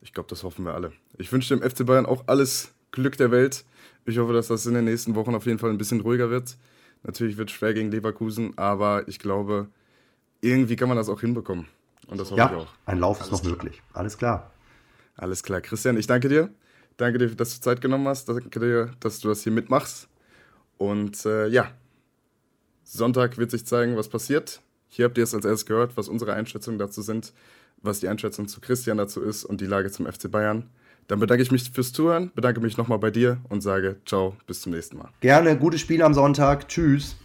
Ich glaube, das hoffen wir alle. Ich wünsche dem FC Bayern auch alles Glück der Welt. Ich hoffe, dass das in den nächsten Wochen auf jeden Fall ein bisschen ruhiger wird. Natürlich wird es schwer gegen Leverkusen, aber ich glaube, irgendwie kann man das auch hinbekommen. Und das hoffe ja, ich auch. Ein Lauf ist noch möglich. Alles klar. Alles klar. Christian, ich danke dir. Danke dir, dass du Zeit genommen hast. Danke dir, dass du das hier mitmachst. Und äh, ja, Sonntag wird sich zeigen, was passiert. Hier habt ihr es als erstes gehört, was unsere Einschätzungen dazu sind was die Einschätzung zu Christian dazu ist und die Lage zum FC Bayern. Dann bedanke ich mich fürs Zuhören, bedanke mich nochmal bei dir und sage ciao, bis zum nächsten Mal. Gerne, gutes Spiel am Sonntag. Tschüss.